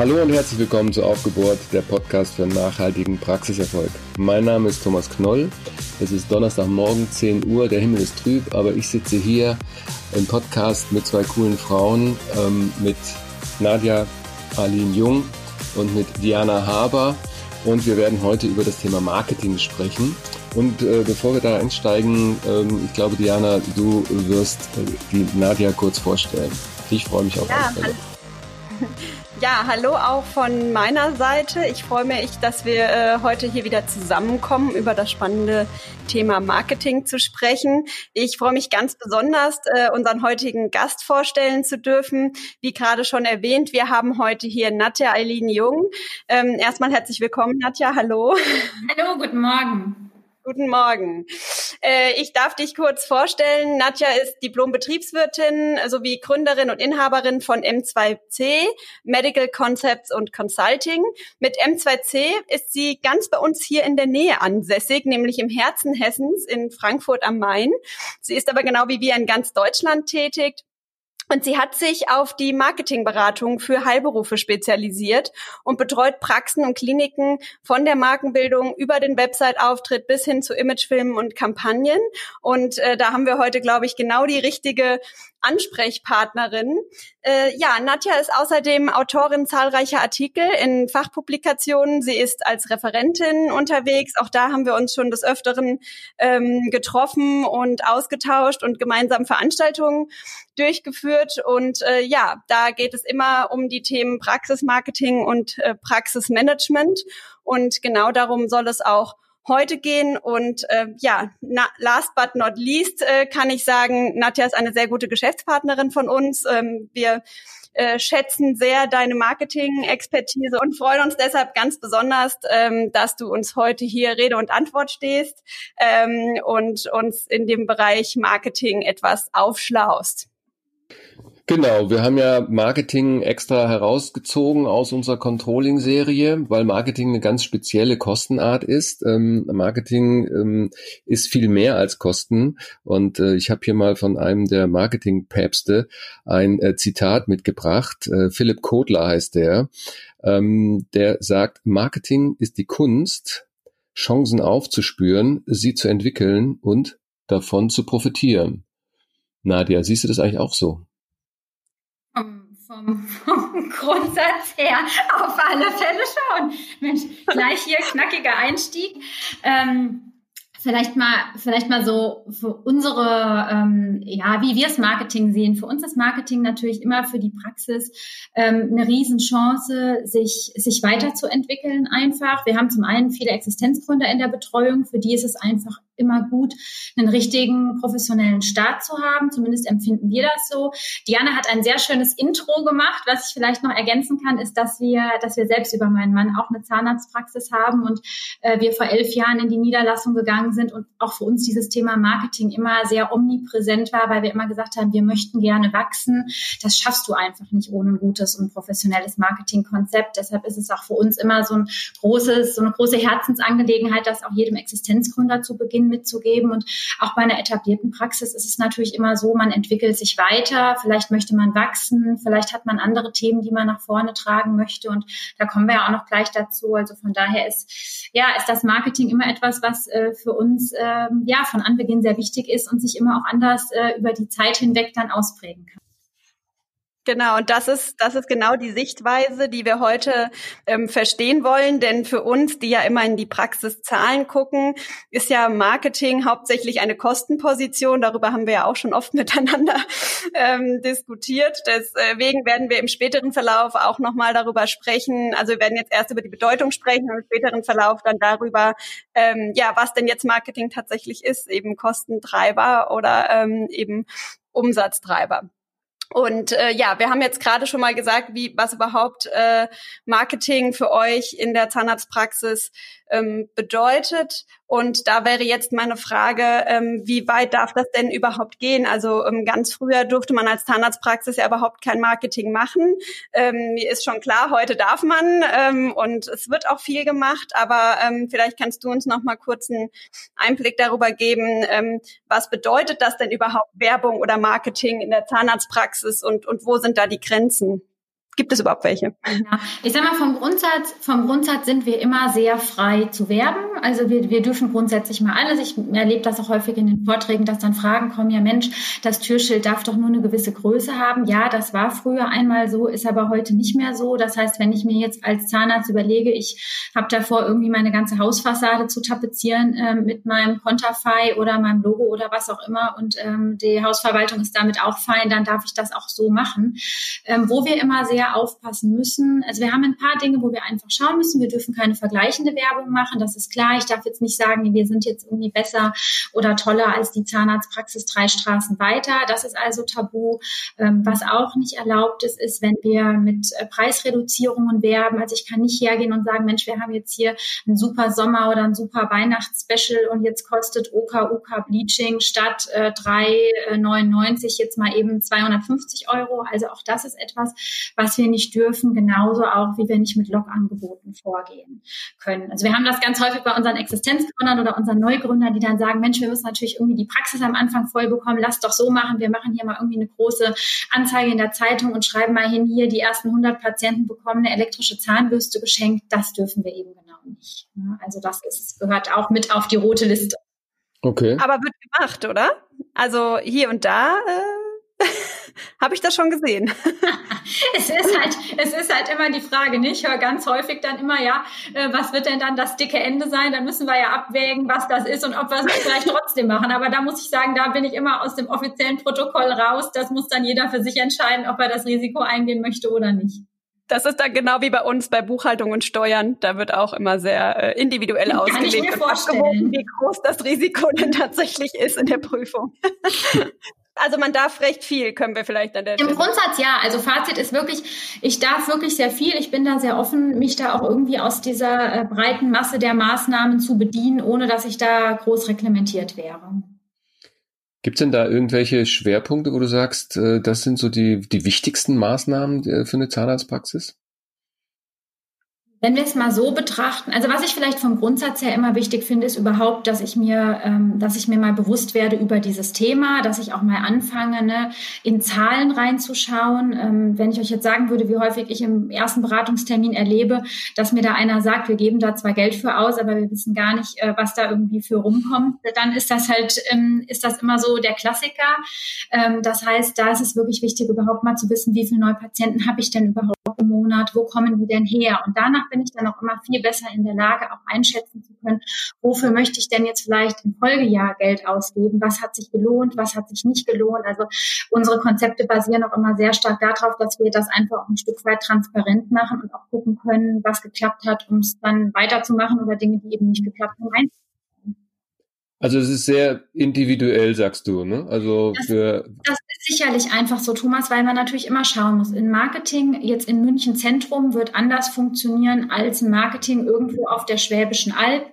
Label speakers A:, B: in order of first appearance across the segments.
A: Hallo und herzlich willkommen zu Aufgebohrt, der Podcast für nachhaltigen Praxiserfolg. Mein Name ist Thomas Knoll. Es ist Donnerstagmorgen, 10 Uhr. Der Himmel ist trüb, aber ich sitze hier im Podcast mit zwei coolen Frauen, ähm, mit Nadja Aline Jung und mit Diana Haber. Und wir werden heute über das Thema Marketing sprechen. Und äh, bevor wir da einsteigen, ähm, ich glaube, Diana, du wirst äh, die Nadja kurz vorstellen. Ich freue mich auf
B: ja,
A: alle
B: ja, hallo auch von meiner Seite. Ich freue mich, dass wir äh, heute hier wieder zusammenkommen, über das spannende Thema Marketing zu sprechen. Ich freue mich ganz besonders, äh, unseren heutigen Gast vorstellen zu dürfen. Wie gerade schon erwähnt, wir haben heute hier Nadja Eileen Jung. Ähm, erstmal herzlich willkommen, Nadja. Hallo.
C: Hallo, guten Morgen.
B: Guten Morgen. Äh, ich darf dich kurz vorstellen. Nadja ist Diplom-Betriebswirtin sowie Gründerin und Inhaberin von M2C, Medical Concepts und Consulting. Mit M2C ist sie ganz bei uns hier in der Nähe ansässig, nämlich im Herzen Hessens in Frankfurt am Main. Sie ist aber genau wie wir in ganz Deutschland tätig und sie hat sich auf die Marketingberatung für Heilberufe spezialisiert und betreut Praxen und Kliniken von der Markenbildung über den Website-Auftritt bis hin zu Imagefilmen und Kampagnen. Und äh, da haben wir heute, glaube ich, genau die richtige Ansprechpartnerin. Äh, ja, Nadja ist außerdem Autorin zahlreicher Artikel in Fachpublikationen. Sie ist als Referentin unterwegs. Auch da haben wir uns schon des Öfteren ähm, getroffen und ausgetauscht und gemeinsam Veranstaltungen durchgeführt. Und äh, ja, da geht es immer um die Themen Praxismarketing und äh, Praxismanagement. Und genau darum soll es auch heute gehen. Und äh, ja, na, last but not least äh, kann ich sagen, Nadja ist eine sehr gute Geschäftspartnerin von uns. Ähm, wir äh, schätzen sehr deine Marketing-Expertise und freuen uns deshalb ganz besonders, ähm, dass du uns heute hier Rede und Antwort stehst ähm, und uns in dem Bereich Marketing etwas aufschlaust.
A: Genau, wir haben ja Marketing extra herausgezogen aus unserer Controlling-Serie, weil Marketing eine ganz spezielle Kostenart ist. Ähm, Marketing ähm, ist viel mehr als Kosten. Und äh, ich habe hier mal von einem der Marketing-Päpste ein äh, Zitat mitgebracht. Äh, Philipp Kotler heißt der. Ähm, der sagt, Marketing ist die Kunst, Chancen aufzuspüren, sie zu entwickeln und davon zu profitieren. Nadia, siehst du das eigentlich auch so?
C: Vom, vom, Grundsatz her auf alle Fälle schon. Mensch, gleich hier knackiger Einstieg. Ähm, Vielleicht mal, vielleicht mal so für unsere, ähm, ja, wie wir das Marketing sehen. Für uns ist Marketing natürlich immer für die Praxis ähm, eine Riesenchance, sich, sich weiterzuentwickeln einfach. Wir haben zum einen viele Existenzgründer in der Betreuung, für die ist es einfach immer gut, einen richtigen professionellen Start zu haben. Zumindest empfinden wir das so. Diana hat ein sehr schönes Intro gemacht. Was ich vielleicht noch ergänzen kann, ist, dass wir, dass wir selbst über meinen Mann auch eine Zahnarztpraxis haben und äh, wir vor elf Jahren in die Niederlassung gegangen sind und auch für uns dieses Thema Marketing immer sehr omnipräsent war, weil wir immer gesagt haben, wir möchten gerne wachsen. Das schaffst du einfach nicht ohne ein gutes und professionelles Marketingkonzept. Deshalb ist es auch für uns immer so ein großes, so eine große Herzensangelegenheit, das auch jedem Existenzgründer zu Beginn mitzugeben. Und auch bei einer etablierten Praxis ist es natürlich immer so, man entwickelt sich weiter, vielleicht möchte man wachsen, vielleicht hat man andere Themen, die man nach vorne tragen möchte. Und da kommen wir ja auch noch gleich dazu. Also von daher ist, ja, ist das Marketing immer etwas, was äh, für uns ähm, ja von Anbeginn sehr wichtig ist und sich immer auch anders äh, über die Zeit hinweg dann ausprägen kann.
B: Genau, und das ist, das ist genau die Sichtweise, die wir heute ähm, verstehen wollen. Denn für uns, die ja immer in die Praxiszahlen gucken, ist ja Marketing hauptsächlich eine Kostenposition. Darüber haben wir ja auch schon oft miteinander ähm, diskutiert. Deswegen werden wir im späteren Verlauf auch nochmal darüber sprechen. Also wir werden jetzt erst über die Bedeutung sprechen und im späteren Verlauf dann darüber, ähm, ja, was denn jetzt Marketing tatsächlich ist, eben Kostentreiber oder ähm, eben Umsatztreiber. Und äh, ja, wir haben jetzt gerade schon mal gesagt, wie was überhaupt äh, Marketing für euch in der Zahnarztpraxis ähm, bedeutet. Und da wäre jetzt meine Frage, ähm, wie weit darf das denn überhaupt gehen? Also ähm, ganz früher durfte man als Zahnarztpraxis ja überhaupt kein Marketing machen. Ähm, mir ist schon klar, heute darf man ähm, und es wird auch viel gemacht. Aber ähm, vielleicht kannst du uns noch mal kurz einen Einblick darüber geben, was bedeutet das denn überhaupt Werbung oder Marketing in der Zahnarztpraxis und, und wo sind da die Grenzen? Gibt es überhaupt welche?
C: Ja. Ich sag mal, vom Grundsatz, vom Grundsatz sind wir immer sehr frei zu werben. Also wir, wir dürfen grundsätzlich mal alles. Ich erlebe das auch häufig in den Vorträgen, dass dann Fragen kommen, ja Mensch, das Türschild darf doch nur eine gewisse Größe haben. Ja, das war früher einmal so, ist aber heute nicht mehr so. Das heißt, wenn ich mir jetzt als Zahnarzt überlege, ich habe davor irgendwie meine ganze Hausfassade zu tapezieren äh, mit meinem Konterfei oder meinem Logo oder was auch immer und ähm, die Hausverwaltung ist damit auch fein, dann darf ich das auch so machen. Ähm, wo wir immer sehr aufpassen müssen, also wir haben ein paar Dinge, wo wir einfach schauen müssen. Wir dürfen keine vergleichende Werbung machen, das ist klar. Ich darf jetzt nicht sagen, wir sind jetzt irgendwie besser oder toller als die Zahnarztpraxis drei Straßen weiter. Das ist also tabu. Ähm, was auch nicht erlaubt ist, ist, wenn wir mit äh, Preisreduzierungen werben. Also ich kann nicht hergehen und sagen, Mensch, wir haben jetzt hier einen super Sommer oder ein super Weihnachtsspecial und jetzt kostet OK UK Bleaching statt äh, 3,99 äh, jetzt mal eben 250 Euro. Also auch das ist etwas, was wir nicht dürfen, genauso auch wie wir nicht mit Log-Angeboten vorgehen können. Also wir haben das ganz häufig bei unseren Existenzgründern oder unseren Neugründern, die dann sagen, Mensch, wir müssen natürlich irgendwie die Praxis am Anfang voll bekommen, lass doch so machen, wir machen hier mal irgendwie eine große Anzeige in der Zeitung und schreiben mal hin, hier die ersten 100 Patienten bekommen eine elektrische Zahnbürste geschenkt. Das dürfen wir eben genau nicht. Also das ist, gehört auch mit auf die rote Liste.
B: Okay. Aber wird gemacht, oder? Also hier und da äh, habe ich das schon gesehen.
C: es ist halt, es ist halt immer die Frage, nicht? Ich höre ganz häufig dann immer, ja, äh, was wird denn dann das dicke Ende sein? Dann müssen wir ja abwägen, was das ist und ob wir es vielleicht trotzdem machen. Aber da muss ich sagen, da bin ich immer aus dem offiziellen Protokoll raus. Das muss dann jeder für sich entscheiden, ob er das Risiko eingehen möchte oder nicht.
B: Das ist dann genau wie bei uns bei Buchhaltung und Steuern. Da wird auch immer sehr äh, individuell Kann ausgelegt ich mir vorstellen. wie groß das Risiko denn tatsächlich ist in der Prüfung. Also man darf recht viel, können wir vielleicht an der
C: Im Grundsatz ja. Also Fazit ist wirklich, ich darf wirklich sehr viel. Ich bin da sehr offen, mich da auch irgendwie aus dieser äh, breiten Masse der Maßnahmen zu bedienen, ohne dass ich da groß reglementiert wäre.
A: Gibt es denn da irgendwelche Schwerpunkte, wo du sagst, äh, das sind so die, die wichtigsten Maßnahmen äh, für eine Zahnarztpraxis?
C: Wenn wir es mal so betrachten, also was ich vielleicht vom Grundsatz her immer wichtig finde, ist überhaupt, dass ich mir, ähm, dass ich mir mal bewusst werde über dieses Thema, dass ich auch mal anfange, ne, in Zahlen reinzuschauen. Ähm, wenn ich euch jetzt sagen würde, wie häufig ich im ersten Beratungstermin erlebe, dass mir da einer sagt, wir geben da zwar Geld für aus, aber wir wissen gar nicht, äh, was da irgendwie für rumkommt, dann ist das halt, ähm, ist das immer so der Klassiker. Ähm, das heißt, da ist es wirklich wichtig, überhaupt mal zu wissen, wie viele neue Patienten habe ich denn überhaupt im Monat, wo kommen die denn her? Und danach bin ich dann auch immer viel besser in der Lage, auch einschätzen zu können, wofür möchte ich denn jetzt vielleicht im Folgejahr Geld ausgeben? Was hat sich gelohnt? Was hat sich nicht gelohnt? Also unsere Konzepte basieren auch immer sehr stark darauf, dass wir das einfach auch ein Stück weit transparent machen und auch gucken können, was geklappt hat, um es dann weiterzumachen oder Dinge, die eben nicht geklappt haben,
A: also es ist sehr individuell, sagst du, ne? Also
C: das,
A: für
C: das ist sicherlich einfach so, Thomas, weil man natürlich immer schauen muss. In Marketing jetzt in München Zentrum wird anders funktionieren als in Marketing irgendwo auf der Schwäbischen Alb.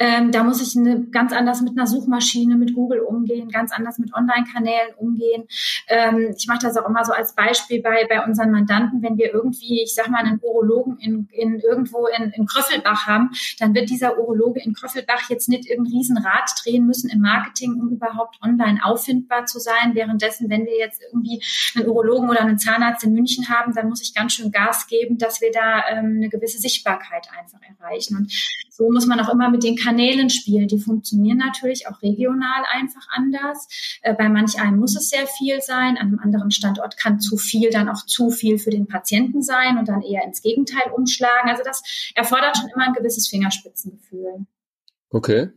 C: Ähm, da muss ich eine, ganz anders mit einer Suchmaschine, mit Google umgehen, ganz anders mit Online-Kanälen umgehen. Ähm, ich mache das auch immer so als Beispiel bei bei unseren Mandanten, wenn wir irgendwie, ich sag mal, einen Urologen in, in irgendwo in, in Kröffelbach haben, dann wird dieser Urologe in Kröffelbach jetzt nicht irgendein Riesenrad drehen müssen im Marketing, um überhaupt online auffindbar zu sein. Währenddessen, wenn wir jetzt irgendwie einen Urologen oder einen Zahnarzt in München haben, dann muss ich ganz schön Gas geben, dass wir da ähm, eine gewisse Sichtbarkeit einfach erreichen. Und so muss man auch immer mit den Kanälen spielen. Die funktionieren natürlich auch regional einfach anders. Äh, bei manch einem muss es sehr viel sein. An einem anderen Standort kann zu viel dann auch zu viel für den Patienten sein und dann eher ins Gegenteil umschlagen. Also das erfordert schon immer ein gewisses Fingerspitzengefühl.
A: Okay.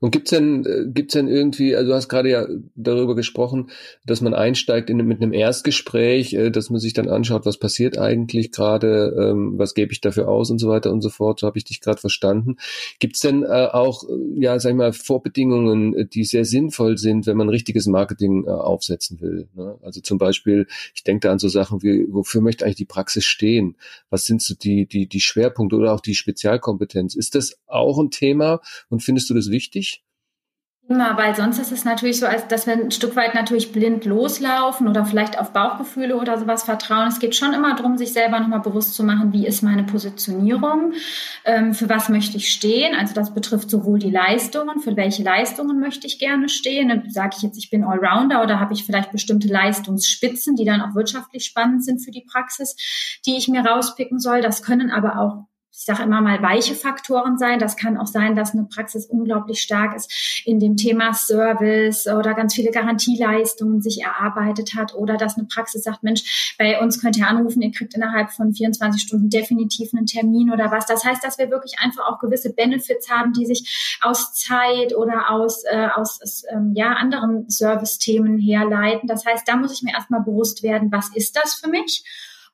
A: Und gibt's denn, äh, gibt's denn irgendwie, also du hast gerade ja darüber gesprochen, dass man einsteigt in, mit einem Erstgespräch, äh, dass man sich dann anschaut, was passiert eigentlich gerade, ähm, was gebe ich dafür aus und so weiter und so fort. So habe ich dich gerade verstanden. Gibt's denn äh, auch, ja, sag ich mal, Vorbedingungen, die sehr sinnvoll sind, wenn man richtiges Marketing aufsetzen will? Ne? Also zum Beispiel, ich denke da an so Sachen wie, wofür möchte eigentlich die Praxis stehen? Was sind so die, die, die Schwerpunkte oder auch die Spezialkompetenz? Ist das auch ein Thema und findest du das wichtig?
C: Immer, weil sonst ist es natürlich so, als dass wir ein Stück weit natürlich blind loslaufen oder vielleicht auf Bauchgefühle oder sowas vertrauen. Es geht schon immer darum, sich selber nochmal bewusst zu machen, wie ist meine Positionierung, ähm, für was möchte ich stehen. Also das betrifft sowohl die Leistungen, für welche Leistungen möchte ich gerne stehen. Sage ich jetzt, ich bin Allrounder oder habe ich vielleicht bestimmte Leistungsspitzen, die dann auch wirtschaftlich spannend sind für die Praxis, die ich mir rauspicken soll. Das können aber auch ich sage immer mal weiche Faktoren sein. Das kann auch sein, dass eine Praxis unglaublich stark ist in dem Thema Service oder ganz viele Garantieleistungen sich erarbeitet hat oder dass eine Praxis sagt, Mensch, bei uns könnt ihr anrufen, ihr kriegt innerhalb von 24 Stunden definitiv einen Termin oder was. Das heißt, dass wir wirklich einfach auch gewisse Benefits haben, die sich aus Zeit oder aus, äh, aus ähm, ja, anderen Service-Themen herleiten. Das heißt, da muss ich mir erstmal bewusst werden, was ist das für mich?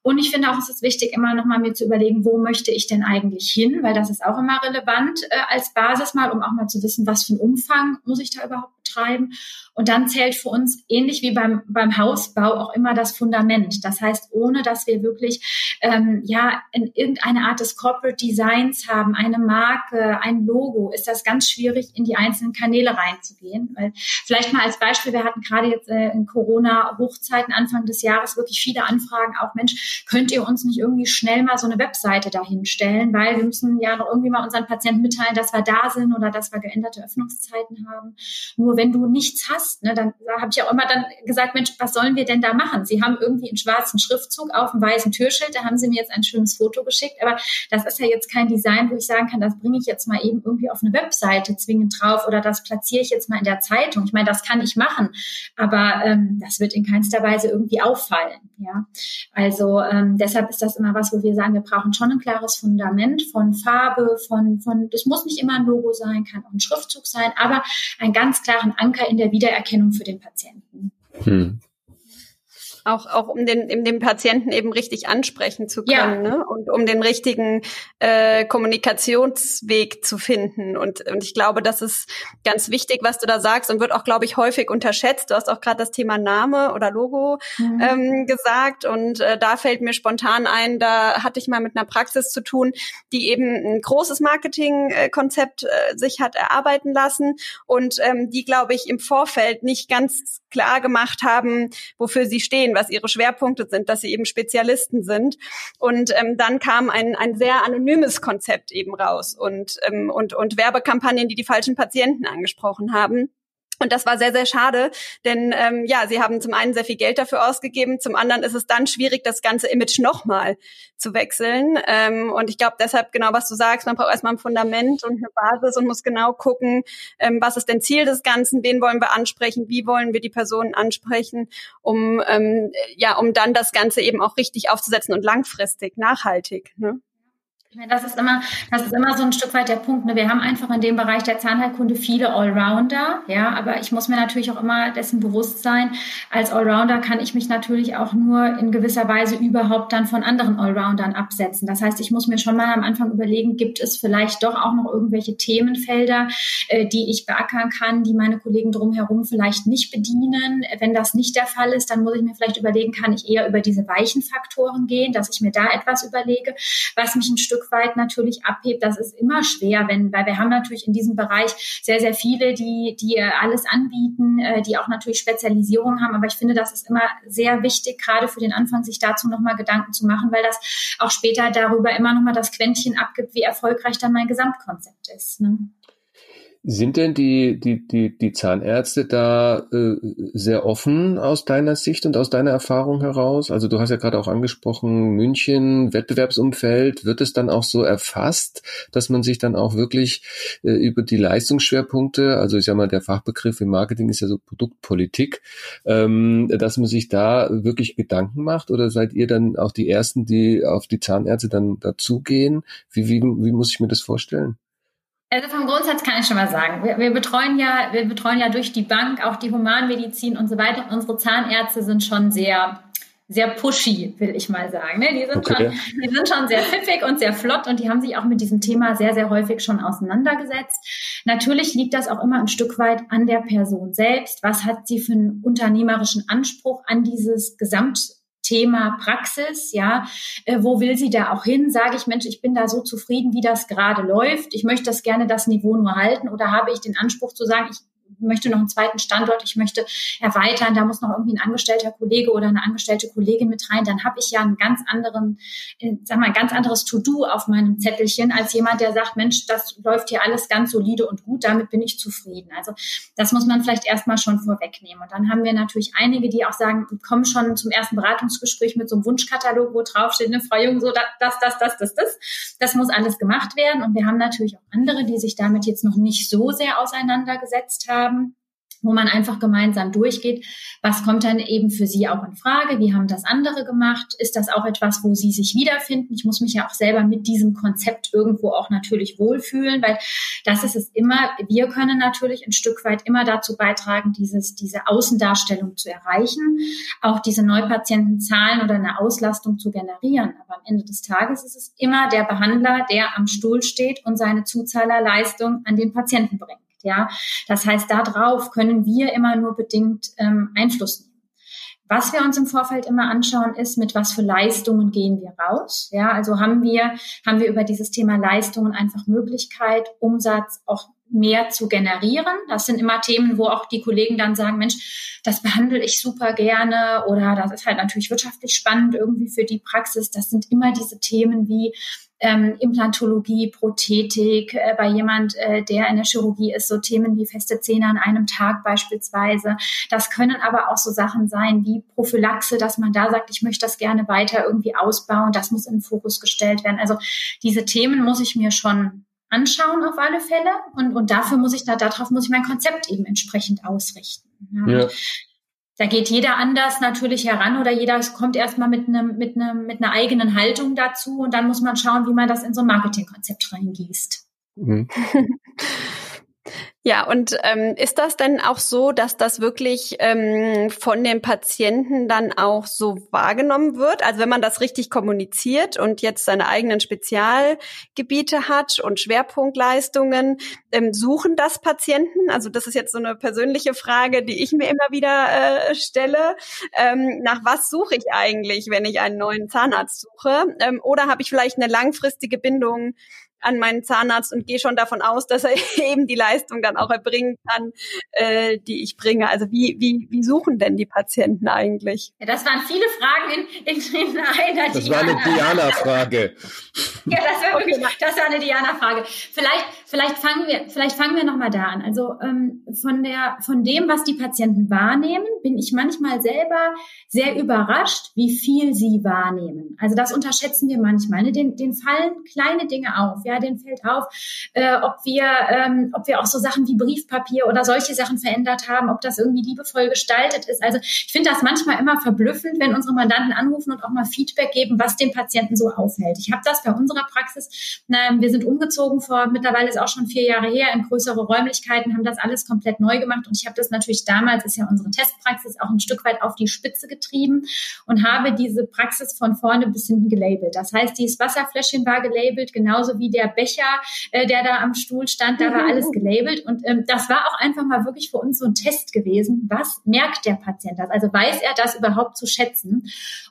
C: Und ich finde auch, es ist wichtig, immer nochmal mir zu überlegen, wo möchte ich denn eigentlich hin, weil das ist auch immer relevant äh, als Basis mal, um auch mal zu wissen, was für einen Umfang muss ich da überhaupt betreiben. Und dann zählt für uns ähnlich wie beim, beim Hausbau auch immer das Fundament. Das heißt, ohne dass wir wirklich ähm, ja in irgendeine Art des Corporate Designs haben, eine Marke, ein Logo, ist das ganz schwierig, in die einzelnen Kanäle reinzugehen. Weil vielleicht mal als Beispiel, wir hatten gerade jetzt äh, in Corona-Hochzeiten Anfang des Jahres wirklich viele Anfragen, auch Mensch, könnt ihr uns nicht irgendwie schnell mal so eine Webseite dahinstellen, weil wir müssen ja noch irgendwie mal unseren Patienten mitteilen, dass wir da sind oder dass wir geänderte Öffnungszeiten haben. Nur wenn du nichts hast, ne, dann da habe ich auch immer dann gesagt, Mensch, was sollen wir denn da machen? Sie haben irgendwie einen schwarzen Schriftzug auf einem weißen Türschild, da haben Sie mir jetzt ein schönes Foto geschickt, aber das ist ja jetzt kein Design, wo ich sagen kann, das bringe ich jetzt mal eben irgendwie auf eine Webseite zwingend drauf oder das platziere ich jetzt mal in der Zeitung. Ich meine, das kann ich machen, aber ähm, das wird in keinster Weise irgendwie auffallen. Ja, also ähm, deshalb ist das immer was, wo wir sagen, wir brauchen schon ein klares Fundament von Farbe, von von. Das muss nicht immer ein Logo sein, kann auch ein Schriftzug sein, aber einen ganz klaren Anker in der Wiedererkennung für den Patienten. Hm
B: auch, auch um den, um den Patienten eben richtig ansprechen zu können ja. ne? und um den richtigen äh, Kommunikationsweg zu finden. Und, und ich glaube, das ist ganz wichtig, was du da sagst und wird auch, glaube ich, häufig unterschätzt. Du hast auch gerade das Thema Name oder Logo mhm. ähm, gesagt und äh, da fällt mir spontan ein, da hatte ich mal mit einer Praxis zu tun, die eben ein großes Marketingkonzept äh, sich hat erarbeiten lassen und ähm, die, glaube ich, im Vorfeld nicht ganz klar gemacht haben, wofür sie stehen was ihre Schwerpunkte sind, dass sie eben Spezialisten sind. Und ähm, dann kam ein, ein sehr anonymes Konzept eben raus und, ähm, und, und Werbekampagnen, die die falschen Patienten angesprochen haben. Und das war sehr, sehr schade, denn ähm, ja, sie haben zum einen sehr viel Geld dafür ausgegeben, zum anderen ist es dann schwierig, das ganze Image nochmal zu wechseln. Ähm, und ich glaube deshalb genau, was du sagst, man braucht erstmal ein Fundament und eine Basis und muss genau gucken, ähm, was ist denn Ziel des Ganzen, wen wollen wir ansprechen, wie wollen wir die Personen ansprechen, um ähm, ja, um dann das Ganze eben auch richtig aufzusetzen und langfristig, nachhaltig. Ne?
C: Das ist immer, das ist immer so ein Stück weit der Punkt. Ne? Wir haben einfach in dem Bereich der Zahnheilkunde viele Allrounder, ja, aber ich muss mir natürlich auch immer dessen bewusst sein. Als Allrounder kann ich mich natürlich auch nur in gewisser Weise überhaupt dann von anderen Allroundern absetzen. Das heißt, ich muss mir schon mal am Anfang überlegen, gibt es vielleicht doch auch noch irgendwelche Themenfelder, äh, die ich beackern kann, die meine Kollegen drumherum vielleicht nicht bedienen. Wenn das nicht der Fall ist, dann muss ich mir vielleicht überlegen, kann ich eher über diese weichen Faktoren gehen, dass ich mir da etwas überlege, was mich ein Stück weit natürlich abhebt, das ist immer schwer, wenn, weil wir haben natürlich in diesem Bereich sehr, sehr viele, die, die alles anbieten, äh, die auch natürlich Spezialisierung haben. Aber ich finde, das ist immer sehr wichtig, gerade für den Anfang, sich dazu nochmal Gedanken zu machen, weil das auch später darüber immer nochmal das Quäntchen abgibt, wie erfolgreich dann mein Gesamtkonzept ist. Ne?
A: Sind denn die, die, die, die Zahnärzte da äh, sehr offen aus deiner Sicht und aus deiner Erfahrung heraus? Also du hast ja gerade auch angesprochen, München, Wettbewerbsumfeld, wird es dann auch so erfasst, dass man sich dann auch wirklich äh, über die Leistungsschwerpunkte, also ich sag mal, der Fachbegriff im Marketing ist ja so Produktpolitik, ähm, dass man sich da wirklich Gedanken macht? Oder seid ihr dann auch die Ersten, die auf die Zahnärzte dann dazugehen? Wie, wie, wie muss ich mir das vorstellen?
C: Also vom Grundsatz kann ich schon mal sagen. Wir, wir, betreuen ja, wir betreuen ja durch die Bank auch die Humanmedizin und so weiter. Unsere Zahnärzte sind schon sehr, sehr pushy, will ich mal sagen. Ne? Die, sind okay. schon, die sind schon sehr pfiffig und sehr flott und die haben sich auch mit diesem Thema sehr, sehr häufig schon auseinandergesetzt. Natürlich liegt das auch immer ein Stück weit an der Person selbst. Was hat sie für einen unternehmerischen Anspruch an dieses Gesamt Thema Praxis, ja, äh, wo will sie da auch hin? Sage ich, Mensch, ich bin da so zufrieden, wie das gerade läuft. Ich möchte das gerne das Niveau nur halten oder habe ich den Anspruch zu sagen, ich möchte noch einen zweiten Standort, ich möchte erweitern, da muss noch irgendwie ein angestellter Kollege oder eine angestellte Kollegin mit rein, dann habe ich ja einen ganz anderen, äh, sag mal, ein ganz anderes To-Do auf meinem Zettelchen als jemand, der sagt, Mensch, das läuft hier alles ganz solide und gut, damit bin ich zufrieden. Also das muss man vielleicht erstmal schon vorwegnehmen. Und dann haben wir natürlich einige, die auch sagen, kommen schon zum ersten Beratungsgespräch mit so einem Wunschkatalog, wo draufsteht, ne, Frau Jung, so das, das, das, das, das. Das muss alles gemacht werden. Und wir haben natürlich auch andere, die sich damit jetzt noch nicht so sehr auseinandergesetzt haben wo man einfach gemeinsam durchgeht, was kommt dann eben für Sie auch in Frage, wie haben das andere gemacht, ist das auch etwas, wo Sie sich wiederfinden. Ich muss mich ja auch selber mit diesem Konzept irgendwo auch natürlich wohlfühlen, weil das ist es immer, wir können natürlich ein Stück weit immer dazu beitragen, dieses, diese Außendarstellung zu erreichen, auch diese Neupatientenzahlen oder eine Auslastung zu generieren. Aber am Ende des Tages ist es immer der Behandler, der am Stuhl steht und seine Zuzahlerleistung an den Patienten bringt. Ja, das heißt, darauf können wir immer nur bedingt ähm, Einfluss nehmen. Was wir uns im Vorfeld immer anschauen, ist, mit was für Leistungen gehen wir raus. Ja, also haben wir, haben wir über dieses Thema Leistungen einfach Möglichkeit, Umsatz auch mehr zu generieren. Das sind immer Themen, wo auch die Kollegen dann sagen, Mensch, das behandle ich super gerne oder das ist halt natürlich wirtschaftlich spannend irgendwie für die Praxis. Das sind immer diese Themen wie, ähm, Implantologie, Prothetik, äh, bei jemand, äh, der in der Chirurgie ist, so Themen wie feste Zähne an einem Tag beispielsweise. Das können aber auch so Sachen sein wie Prophylaxe, dass man da sagt, ich möchte das gerne weiter irgendwie ausbauen. Das muss in den Fokus gestellt werden. Also diese Themen muss ich mir schon anschauen auf alle Fälle und, und dafür muss ich da, darauf muss ich mein Konzept eben entsprechend ausrichten. Ja. ja da geht jeder anders natürlich heran oder jeder kommt erstmal mit einem, mit einem, mit einer eigenen Haltung dazu und dann muss man schauen, wie man das in so ein Marketingkonzept reingießt. Mhm.
B: Ja, und ähm, ist das denn auch so, dass das wirklich ähm, von den Patienten dann auch so wahrgenommen wird? Also wenn man das richtig kommuniziert und jetzt seine eigenen Spezialgebiete hat und Schwerpunktleistungen, ähm, suchen das Patienten? Also das ist jetzt so eine persönliche Frage, die ich mir immer wieder äh, stelle. Ähm, nach was suche ich eigentlich, wenn ich einen neuen Zahnarzt suche? Ähm, oder habe ich vielleicht eine langfristige Bindung an meinen Zahnarzt und gehe schon davon aus, dass er eben die Leistung dann auch erbringen kann, äh, die ich bringe. Also wie, wie, wie suchen denn die Patienten eigentlich?
C: Ja, das waren viele Fragen in, in, in einer
A: Das Diana. war eine Diana-Frage.
C: ja, das war, wirklich, das war eine Diana-Frage. Vielleicht, vielleicht fangen wir, vielleicht fangen wir nochmal da an. Also ähm, von der, von dem, was die Patienten wahrnehmen, bin ich manchmal selber sehr überrascht, wie viel sie wahrnehmen. Also das unterschätzen wir manchmal. Ne? Den, den fallen kleine Dinge auf ja, den fällt auf, äh, ob wir, ähm, ob wir auch so Sachen wie Briefpapier oder solche Sachen verändert haben, ob das irgendwie liebevoll gestaltet ist. Also ich finde das manchmal immer verblüffend, wenn unsere Mandanten anrufen und auch mal Feedback geben, was den Patienten so aufhält. Ich habe das bei unserer Praxis. Na, wir sind umgezogen vor mittlerweile ist auch schon vier Jahre her in größere Räumlichkeiten, haben das alles komplett neu gemacht und ich habe das natürlich damals ist ja unsere Testpraxis auch ein Stück weit auf die Spitze getrieben und habe diese Praxis von vorne bis hinten gelabelt. Das heißt, dieses Wasserfläschchen war gelabelt, genauso wie der Becher, äh, der da am Stuhl stand, da war mhm. alles gelabelt. Und ähm, das war auch einfach mal wirklich für uns so ein Test gewesen. Was merkt der Patient das? Also weiß er das überhaupt zu schätzen?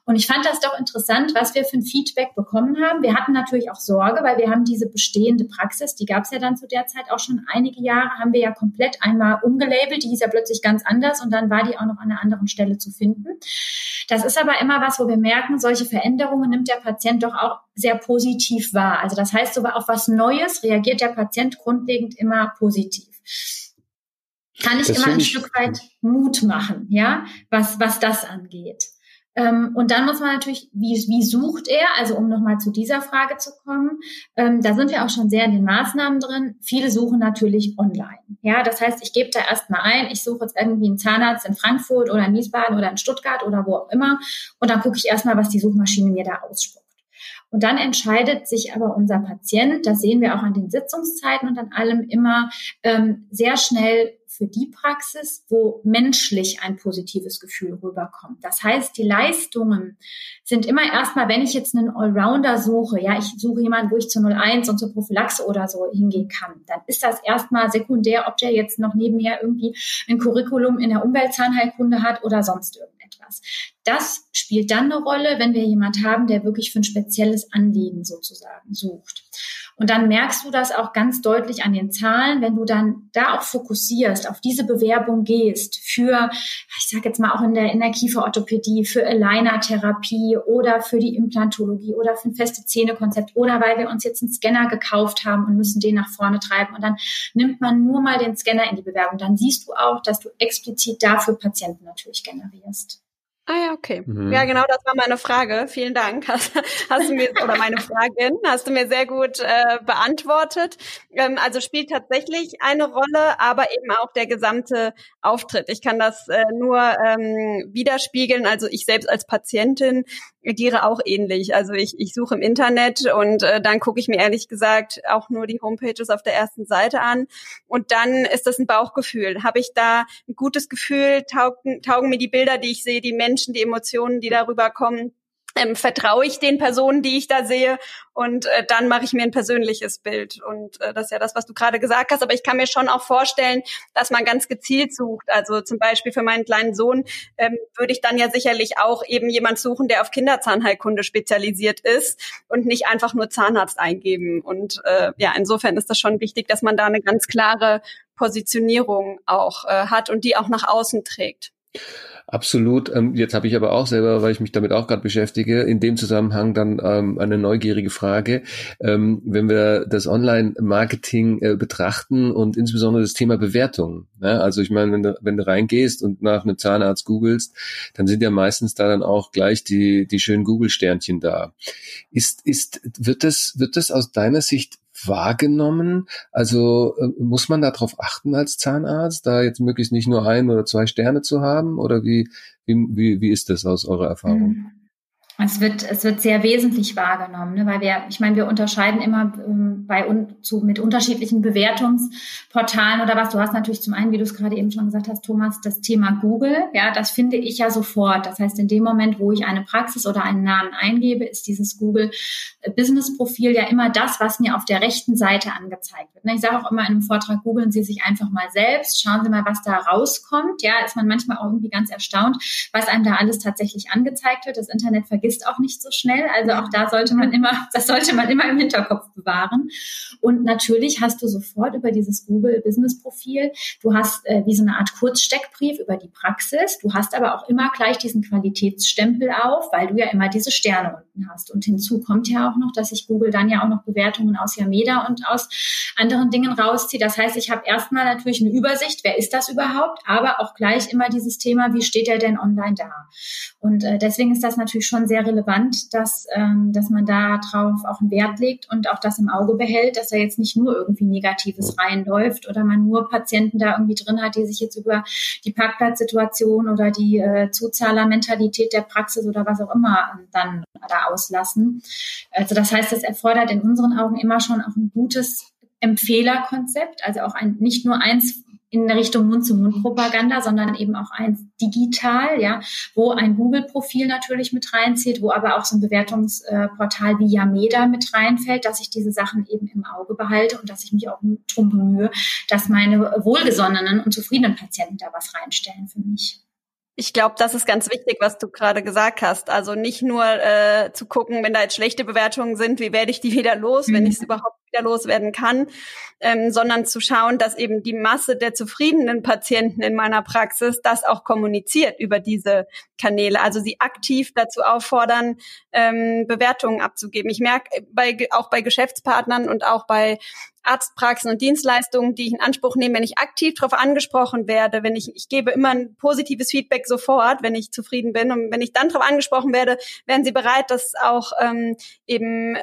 C: Und ich fand das doch interessant, was wir für ein Feedback bekommen haben. Wir hatten natürlich auch Sorge, weil wir haben diese bestehende Praxis, die gab es ja dann zu der Zeit auch schon einige Jahre, haben wir ja komplett einmal umgelabelt. Die hieß ja plötzlich ganz anders und dann war die auch noch an einer anderen Stelle zu finden. Das ist aber immer was, wo wir merken, solche Veränderungen nimmt der Patient doch auch sehr positiv wahr. Also das heißt, auf was Neues reagiert der Patient grundlegend immer positiv. Kann ich das immer ein Stück weit Mut machen, ja, was, was das angeht. Ähm, und dann muss man natürlich, wie, wie sucht er? Also um nochmal zu dieser Frage zu kommen, ähm, da sind wir auch schon sehr in den Maßnahmen drin. Viele suchen natürlich online. Ja, das heißt, ich gebe da erstmal ein, ich suche jetzt irgendwie einen Zahnarzt in Frankfurt oder in Wiesbaden oder in Stuttgart oder wo auch immer. Und dann gucke ich erstmal, was die Suchmaschine mir da ausspuckt. Und dann entscheidet sich aber unser Patient, das sehen wir auch an den Sitzungszeiten und an allem immer ähm, sehr schnell für die Praxis, wo menschlich ein positives Gefühl rüberkommt. Das heißt, die Leistungen sind immer erstmal, wenn ich jetzt einen Allrounder suche, ja, ich suche jemanden, wo ich zu 01 und zur Prophylaxe oder so hingehen kann, dann ist das erstmal sekundär, ob der jetzt noch nebenher irgendwie ein Curriculum in der Umweltzahnheilkunde hat oder sonst irgendetwas. Das spielt dann eine Rolle, wenn wir jemand haben, der wirklich für ein spezielles Anliegen sozusagen sucht. Und dann merkst du das auch ganz deutlich an den Zahlen, wenn du dann da auch fokussierst, auf diese Bewerbung gehst für, ich sage jetzt mal auch in der, in für Aligner-Therapie oder für die Implantologie oder für ein feste Zähnekonzept oder weil wir uns jetzt einen Scanner gekauft haben und müssen den nach vorne treiben. Und dann nimmt man nur mal den Scanner in die Bewerbung. Dann siehst du auch, dass du explizit dafür Patienten natürlich generierst.
B: Ah ja, okay. Mhm. Ja, genau, das war meine Frage. Vielen Dank. Hast, hast du mir oder meine Fragin hast du mir sehr gut äh, beantwortet. Ähm, also spielt tatsächlich eine Rolle, aber eben auch der gesamte Auftritt. Ich kann das äh, nur ähm, widerspiegeln. Also ich selbst als Patientin agiere auch ähnlich. Also ich, ich suche im Internet und äh, dann gucke ich mir ehrlich gesagt auch nur die Homepages auf der ersten Seite an. Und dann ist das ein Bauchgefühl. Habe ich da ein gutes Gefühl? Taugen, taugen mir die Bilder, die ich sehe, die Menschen, die Emotionen, die darüber kommen? Ähm, vertraue ich den Personen, die ich da sehe und äh, dann mache ich mir ein persönliches Bild. Und äh, das ist ja das, was du gerade gesagt hast. Aber ich kann mir schon auch vorstellen, dass man ganz gezielt sucht. Also zum Beispiel für meinen kleinen Sohn ähm, würde ich dann ja sicherlich auch eben jemand suchen, der auf Kinderzahnheilkunde spezialisiert ist und nicht einfach nur Zahnarzt eingeben. Und äh, ja, insofern ist das schon wichtig, dass man da eine ganz klare Positionierung auch äh, hat und die auch nach außen trägt.
A: Absolut. Ähm, jetzt habe ich aber auch selber, weil ich mich damit auch gerade beschäftige, in dem Zusammenhang dann ähm, eine neugierige Frage. Ähm, wenn wir das Online-Marketing äh, betrachten und insbesondere das Thema Bewertung. Ja, also ich meine, wenn du, wenn du reingehst und nach einem Zahnarzt googelst, dann sind ja meistens da dann auch gleich die, die schönen Google-Sternchen da. Ist, ist, wird das, wird das aus deiner Sicht wahrgenommen? Also äh, muss man darauf achten als Zahnarzt, da jetzt möglichst nicht nur ein oder zwei Sterne zu haben? Oder wie, wie, wie ist das aus eurer Erfahrung?
C: Es wird, es wird sehr wesentlich wahrgenommen, ne? weil wir, ich meine, wir unterscheiden immer ähm, bei un, zu, mit unterschiedlichen Bewertungsportalen oder was. Du hast natürlich zum einen, wie du es gerade eben schon gesagt hast, Thomas, das Thema Google. Ja, das finde ich ja sofort. Das heißt, in dem Moment, wo ich eine Praxis oder einen Namen eingebe, ist dieses Google Business Profil ja immer das, was mir auf der rechten Seite angezeigt wird. Ne? Ich sage auch immer in einem Vortrag, googeln Sie sich einfach mal selbst, schauen Sie mal, was da rauskommt. Ja, ist man manchmal auch irgendwie ganz erstaunt, was einem da alles tatsächlich angezeigt wird. Das Internet vergisst vergisst auch nicht so schnell. Also auch da sollte man immer, das sollte man immer im Hinterkopf bewahren. Und natürlich hast du sofort über dieses Google Business Profil, du hast äh, wie so eine Art Kurzsteckbrief über die Praxis. Du hast aber auch immer gleich diesen Qualitätsstempel auf, weil du ja immer diese Sterne unten hast. Und hinzu kommt ja auch noch, dass sich Google dann ja auch noch Bewertungen aus Yameda und aus anderen Dingen rauszieht. Das heißt, ich habe erstmal natürlich eine Übersicht, wer ist das überhaupt, aber auch gleich immer dieses Thema, wie steht er denn online da? Und äh, deswegen ist das natürlich schon sehr relevant, dass, ähm, dass man da drauf auch einen Wert legt und auch das im Auge behält, dass da jetzt nicht nur irgendwie Negatives reinläuft oder man nur Patienten da irgendwie drin hat, die sich jetzt über die Parkplatzsituation oder die äh, Zuzahlermentalität der Praxis oder was auch immer dann da auslassen. Also das heißt, das erfordert in unseren Augen immer schon auch ein gutes Empfehlerkonzept, also auch ein, nicht nur eins in Richtung Mund-zu-Mund-Propaganda, sondern eben auch eins digital, ja, wo ein Google-Profil natürlich mit reinzieht, wo aber auch so ein Bewertungsportal wie Yameda mit reinfällt, dass ich diese Sachen eben im Auge behalte und dass ich mich auch drum bemühe, dass meine wohlgesonnenen und zufriedenen Patienten da was reinstellen für mich.
B: Ich glaube, das ist ganz wichtig, was du gerade gesagt hast. Also nicht nur äh, zu gucken, wenn da jetzt schlechte Bewertungen sind, wie werde ich die wieder los, mhm. wenn ich es überhaupt wieder loswerden kann, ähm, sondern zu schauen, dass eben die Masse der zufriedenen Patienten in meiner Praxis das auch kommuniziert über diese Kanäle. Also sie aktiv dazu auffordern, ähm, Bewertungen abzugeben. Ich merke bei, auch bei Geschäftspartnern und auch bei Arztpraxen und Dienstleistungen, die ich in Anspruch nehme, wenn ich aktiv darauf angesprochen werde, wenn ich, ich gebe immer ein positives Feedback sofort, wenn ich zufrieden bin. Und wenn ich dann darauf angesprochen werde, werden sie bereit, das auch ähm, eben äh,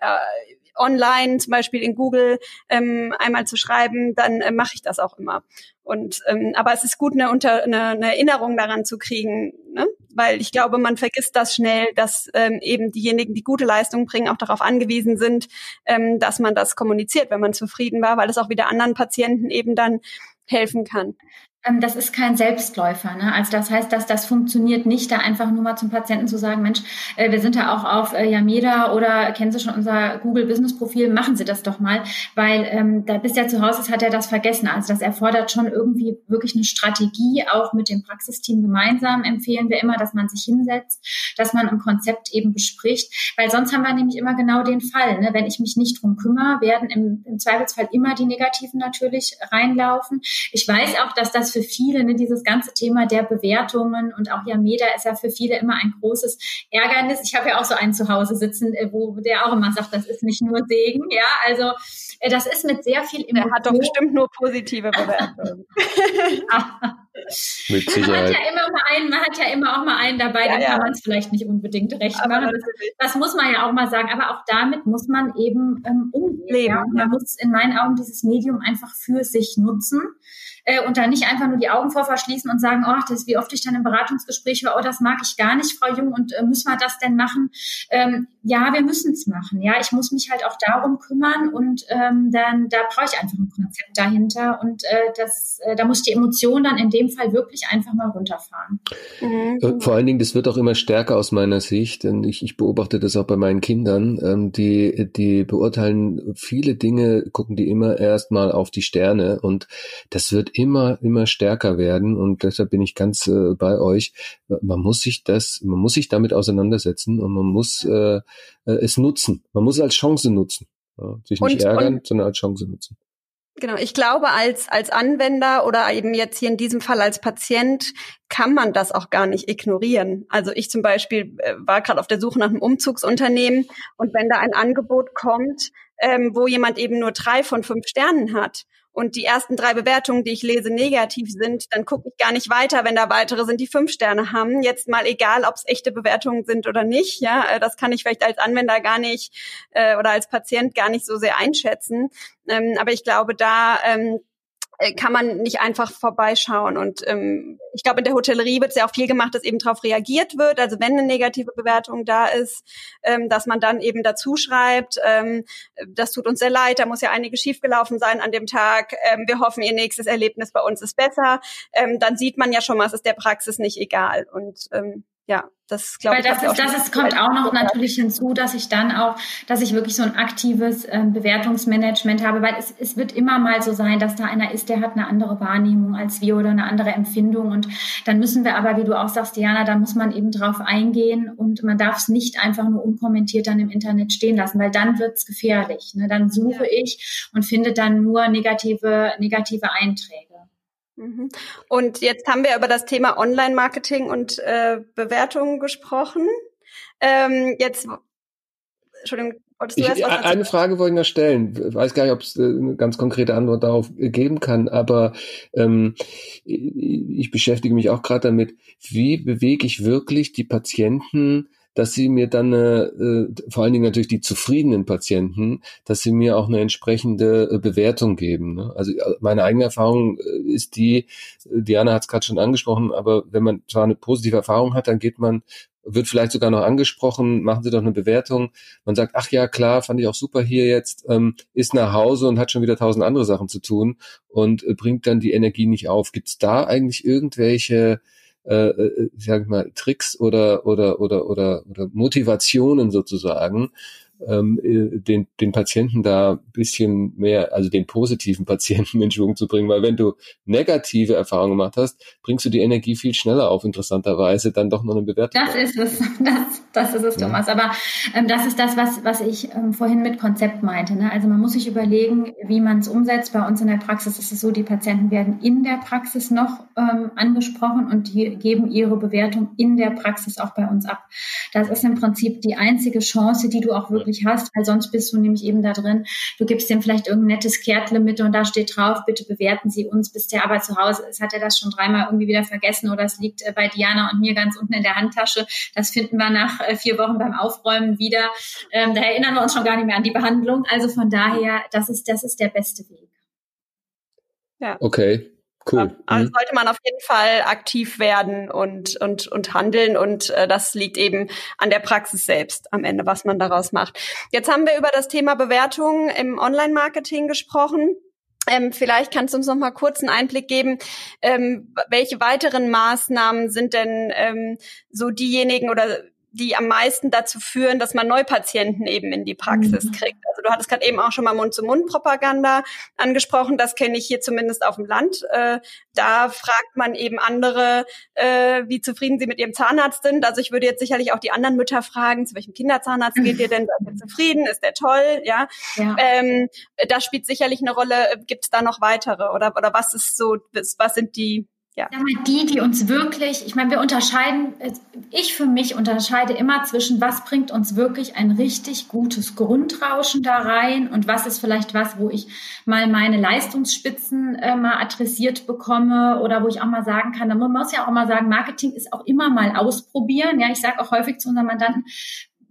B: online, zum Beispiel in Google, ähm, einmal zu schreiben, dann äh, mache ich das auch immer. Und ähm, aber es ist gut, eine, unter, eine, eine Erinnerung daran zu kriegen, ne? weil ich glaube, man vergisst das schnell, dass ähm, eben diejenigen, die gute Leistungen bringen, auch darauf angewiesen sind, ähm, dass man das kommuniziert, wenn man zufrieden war, weil es auch wieder anderen Patienten eben dann helfen kann.
C: Ähm, das ist kein Selbstläufer. Ne? Also das heißt, dass das funktioniert nicht, da einfach nur mal zum Patienten zu sagen, Mensch, äh, wir sind da auch auf äh, Yameda oder kennen Sie schon unser Google Business Profil, machen Sie das doch mal, weil ähm, da bis er zu Hause ist, hat er das vergessen. Also das erfordert schon irgendwie wirklich eine Strategie, auch mit dem Praxisteam gemeinsam empfehlen wir immer, dass man sich hinsetzt, dass man ein Konzept eben bespricht, weil sonst haben wir nämlich immer genau den Fall, ne? wenn ich mich nicht drum kümmere, werden im, im Zweifelsfall immer die Negativen natürlich reinlaufen. Ich weiß auch, dass das für viele, ne, dieses ganze Thema der Bewertungen und auch Yameda ist ja für viele immer ein großes Ärgernis. Ich habe ja auch so einen zu Hause sitzen, äh, wo der auch immer sagt, das ist nicht nur Segen, ja, also äh, das ist mit sehr viel
B: Emotion. Der hat doch bestimmt nur positive Bewertungen.
A: mit Sicherheit.
C: Man hat ja immer mal einen, man hat ja immer auch mal einen dabei, ja, dann ja. kann man es vielleicht nicht unbedingt recht aber machen. Das, das, muss man ja auch mal sagen. Aber auch damit muss man eben ähm, umgehen. Ja? Man muss in meinen Augen dieses Medium einfach für sich nutzen äh, und da nicht einfach nur die Augen vor verschließen und sagen, oh, das ist wie oft ich dann im Beratungsgespräch höre, oh, das mag ich gar nicht, Frau Jung, und äh, müssen wir das denn machen? Ähm, ja, wir müssen es machen. Ja, ich muss mich halt auch darum kümmern und ähm, dann da brauche ich einfach ein Konzept dahinter und äh, das, äh, da muss ich die Emotion dann in dem Fall wirklich einfach mal runterfahren.
A: Mhm. Äh, vor allen Dingen, das wird auch immer stärker aus meiner Sicht, denn ich, ich beobachte das auch bei meinen Kindern, ähm, die die beurteilen viele Dinge, gucken die immer erstmal auf die Sterne und das wird immer, immer stärker werden und deshalb bin ich ganz äh, bei euch. Man muss sich das, man muss sich damit auseinandersetzen und man muss äh, äh es nutzen. Man muss es als Chance nutzen. Ja, sich nicht und, ärgern, und, sondern als Chance nutzen.
B: Genau, ich glaube, als, als Anwender oder eben jetzt hier in diesem Fall als Patient kann man das auch gar nicht ignorieren. Also ich zum Beispiel äh, war gerade auf der Suche nach einem Umzugsunternehmen und wenn da ein Angebot kommt, ähm, wo jemand eben nur drei von fünf Sternen hat und die ersten drei Bewertungen, die ich lese, negativ sind, dann gucke ich gar nicht weiter, wenn da weitere sind, die fünf Sterne haben. Jetzt mal egal, ob es echte Bewertungen sind oder nicht. Ja, äh, das kann ich vielleicht als Anwender gar nicht äh, oder als Patient gar nicht so sehr einschätzen. Ähm, aber ich glaube, da ähm, äh, kann man nicht einfach vorbeischauen. Und ähm, ich glaube, in der Hotellerie wird ja auch viel gemacht, dass eben darauf reagiert wird. Also wenn eine negative Bewertung da ist, ähm, dass man dann eben dazu schreibt, ähm, das tut uns sehr leid, da muss ja einiges schiefgelaufen sein an dem Tag. Ähm, wir hoffen, Ihr nächstes Erlebnis bei uns ist besser. Ähm, dann sieht man ja schon mal, es ist der Praxis nicht egal. Und ähm, ja, das glaube
C: ich. Das, ist, das ist, kommt auch noch natürlich hinzu, dass ich dann auch, dass ich wirklich so ein aktives äh, Bewertungsmanagement habe, weil es, es wird immer mal so sein, dass da einer ist, der hat eine andere Wahrnehmung als wir oder eine andere Empfindung. Und dann müssen wir aber, wie du auch sagst, Diana, da muss man eben drauf eingehen und man darf es nicht einfach nur unkommentiert dann im Internet stehen lassen, weil dann wird es gefährlich. Ne? Dann suche ja. ich und finde dann nur negative, negative Einträge.
B: Mhm. Und jetzt haben wir über das Thema Online-Marketing und äh, Bewertungen gesprochen. Ähm, jetzt,
A: Entschuldigung, wolltest du ich, erst was Eine Frage wollte ich noch stellen. Ich weiß gar nicht, ob es äh, eine ganz konkrete Antwort darauf geben kann, aber ähm, ich beschäftige mich auch gerade damit, wie bewege ich wirklich die Patienten dass sie mir dann äh, vor allen Dingen natürlich die zufriedenen Patienten, dass sie mir auch eine entsprechende äh, Bewertung geben. Ne? Also äh, meine eigene Erfahrung äh, ist die, Diana hat es gerade schon angesprochen, aber wenn man zwar eine positive Erfahrung hat, dann geht man wird vielleicht sogar noch angesprochen, machen Sie doch eine Bewertung. Man sagt, ach ja, klar, fand ich auch super hier jetzt, ähm, ist nach Hause und hat schon wieder tausend andere Sachen zu tun und äh, bringt dann die Energie nicht auf. Gibt es da eigentlich irgendwelche äh, äh, sag ich mal, Tricks oder, oder, oder, oder, oder Motivationen sozusagen, ähm, äh, den, den Patienten da bisschen mehr, also den positiven Patienten in Schwung zu bringen, weil wenn du negative Erfahrungen gemacht hast, bringst du die Energie viel schneller auf, interessanterweise, dann doch noch eine Bewertung.
C: Das ist es, das, das ist es, ja. Thomas. Aber ähm, das ist das, was, was ich ähm, vorhin mit Konzept meinte. Ne? Also man muss sich überlegen, wie man es umsetzt. Bei uns in der Praxis ist es so, die Patienten werden in der Praxis noch ähm, angesprochen und die geben ihre Bewertung in der Praxis auch bei uns ab. Das ist im Prinzip die einzige Chance, die du auch wirklich wirklich hast, weil sonst bist du nämlich eben da drin. Du gibst dem vielleicht irgendein nettes Kärtle mit und da steht drauf, bitte bewerten Sie uns, bis der aber zu Hause ist. Hat er das schon dreimal irgendwie wieder vergessen oder es liegt äh, bei Diana und mir ganz unten in der Handtasche. Das finden wir nach äh, vier Wochen beim Aufräumen wieder. Ähm, da erinnern wir uns schon gar nicht mehr an die Behandlung. Also von daher, das ist, das ist der beste Weg.
A: Ja. Okay. Cool.
B: Also mhm. sollte man auf jeden Fall aktiv werden und, und, und handeln und äh, das liegt eben an der Praxis selbst am Ende, was man daraus macht. Jetzt haben wir über das Thema Bewertung im Online-Marketing gesprochen. Ähm, vielleicht kannst du uns noch mal kurz einen Einblick geben, ähm, welche weiteren Maßnahmen sind denn ähm, so diejenigen oder die am meisten dazu führen, dass man Neupatienten eben in die Praxis mhm. kriegt. Also du hattest gerade eben auch schon mal Mund-zu-Mund-Propaganda angesprochen. Das kenne ich hier zumindest auf dem Land. Äh, da fragt man eben andere, äh, wie zufrieden sie mit ihrem Zahnarzt sind. Also ich würde jetzt sicherlich auch die anderen Mütter fragen, zu welchem Kinderzahnarzt geht ihr denn? Seid ihr zufrieden? Ist der toll? Ja. ja. Ähm, das spielt sicherlich eine Rolle. Gibt es da noch weitere? Oder, oder was ist so, was sind die
C: ja. Die, die uns wirklich, ich meine, wir unterscheiden, ich für mich unterscheide immer zwischen, was bringt uns wirklich ein richtig gutes Grundrauschen da rein und was ist vielleicht was, wo ich mal meine Leistungsspitzen äh, mal adressiert bekomme oder wo ich auch mal sagen kann, da muss man ja auch immer sagen, Marketing ist auch immer mal ausprobieren. Ja, ich sage auch häufig zu unseren Mandanten,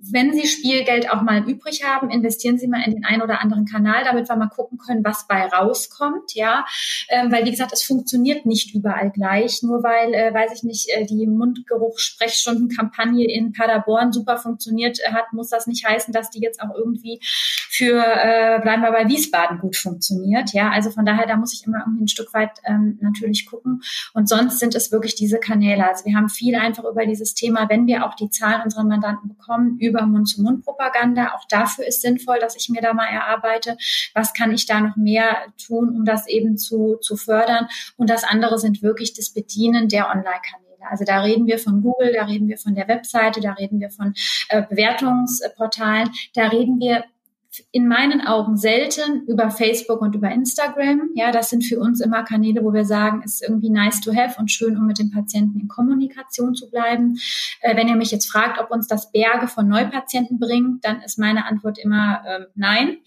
C: wenn Sie Spielgeld auch mal übrig haben, investieren Sie mal in den einen oder anderen Kanal, damit wir mal gucken können, was bei rauskommt, ja, ähm, weil wie gesagt, es funktioniert nicht überall gleich, nur weil, äh, weiß ich nicht, äh, die Mundgeruch-Sprechstundenkampagne in Paderborn super funktioniert äh, hat, muss das nicht heißen, dass die jetzt auch irgendwie für, äh, bleiben wir bei Wiesbaden gut funktioniert, ja, also von daher, da muss ich immer irgendwie ein Stück weit ähm, natürlich gucken. Und sonst sind es wirklich diese Kanäle, also wir haben viel einfach über dieses Thema, wenn wir auch die Zahlen unserer Mandanten bekommen, über Mund-zu-Mund-Propaganda. Auch dafür ist sinnvoll, dass ich mir da mal erarbeite, was kann ich da noch mehr tun, um das eben zu, zu fördern. Und das andere sind wirklich das Bedienen der Online-Kanäle. Also da reden wir von Google, da reden wir von der Webseite, da reden wir von äh, Bewertungsportalen, da reden wir in meinen Augen selten über Facebook und über Instagram. Ja, das sind für uns immer Kanäle, wo wir sagen, ist irgendwie nice to have und schön, um mit dem Patienten in Kommunikation zu bleiben. Äh, wenn ihr mich jetzt fragt, ob uns das Berge von Neupatienten bringt, dann ist meine Antwort immer ähm, nein.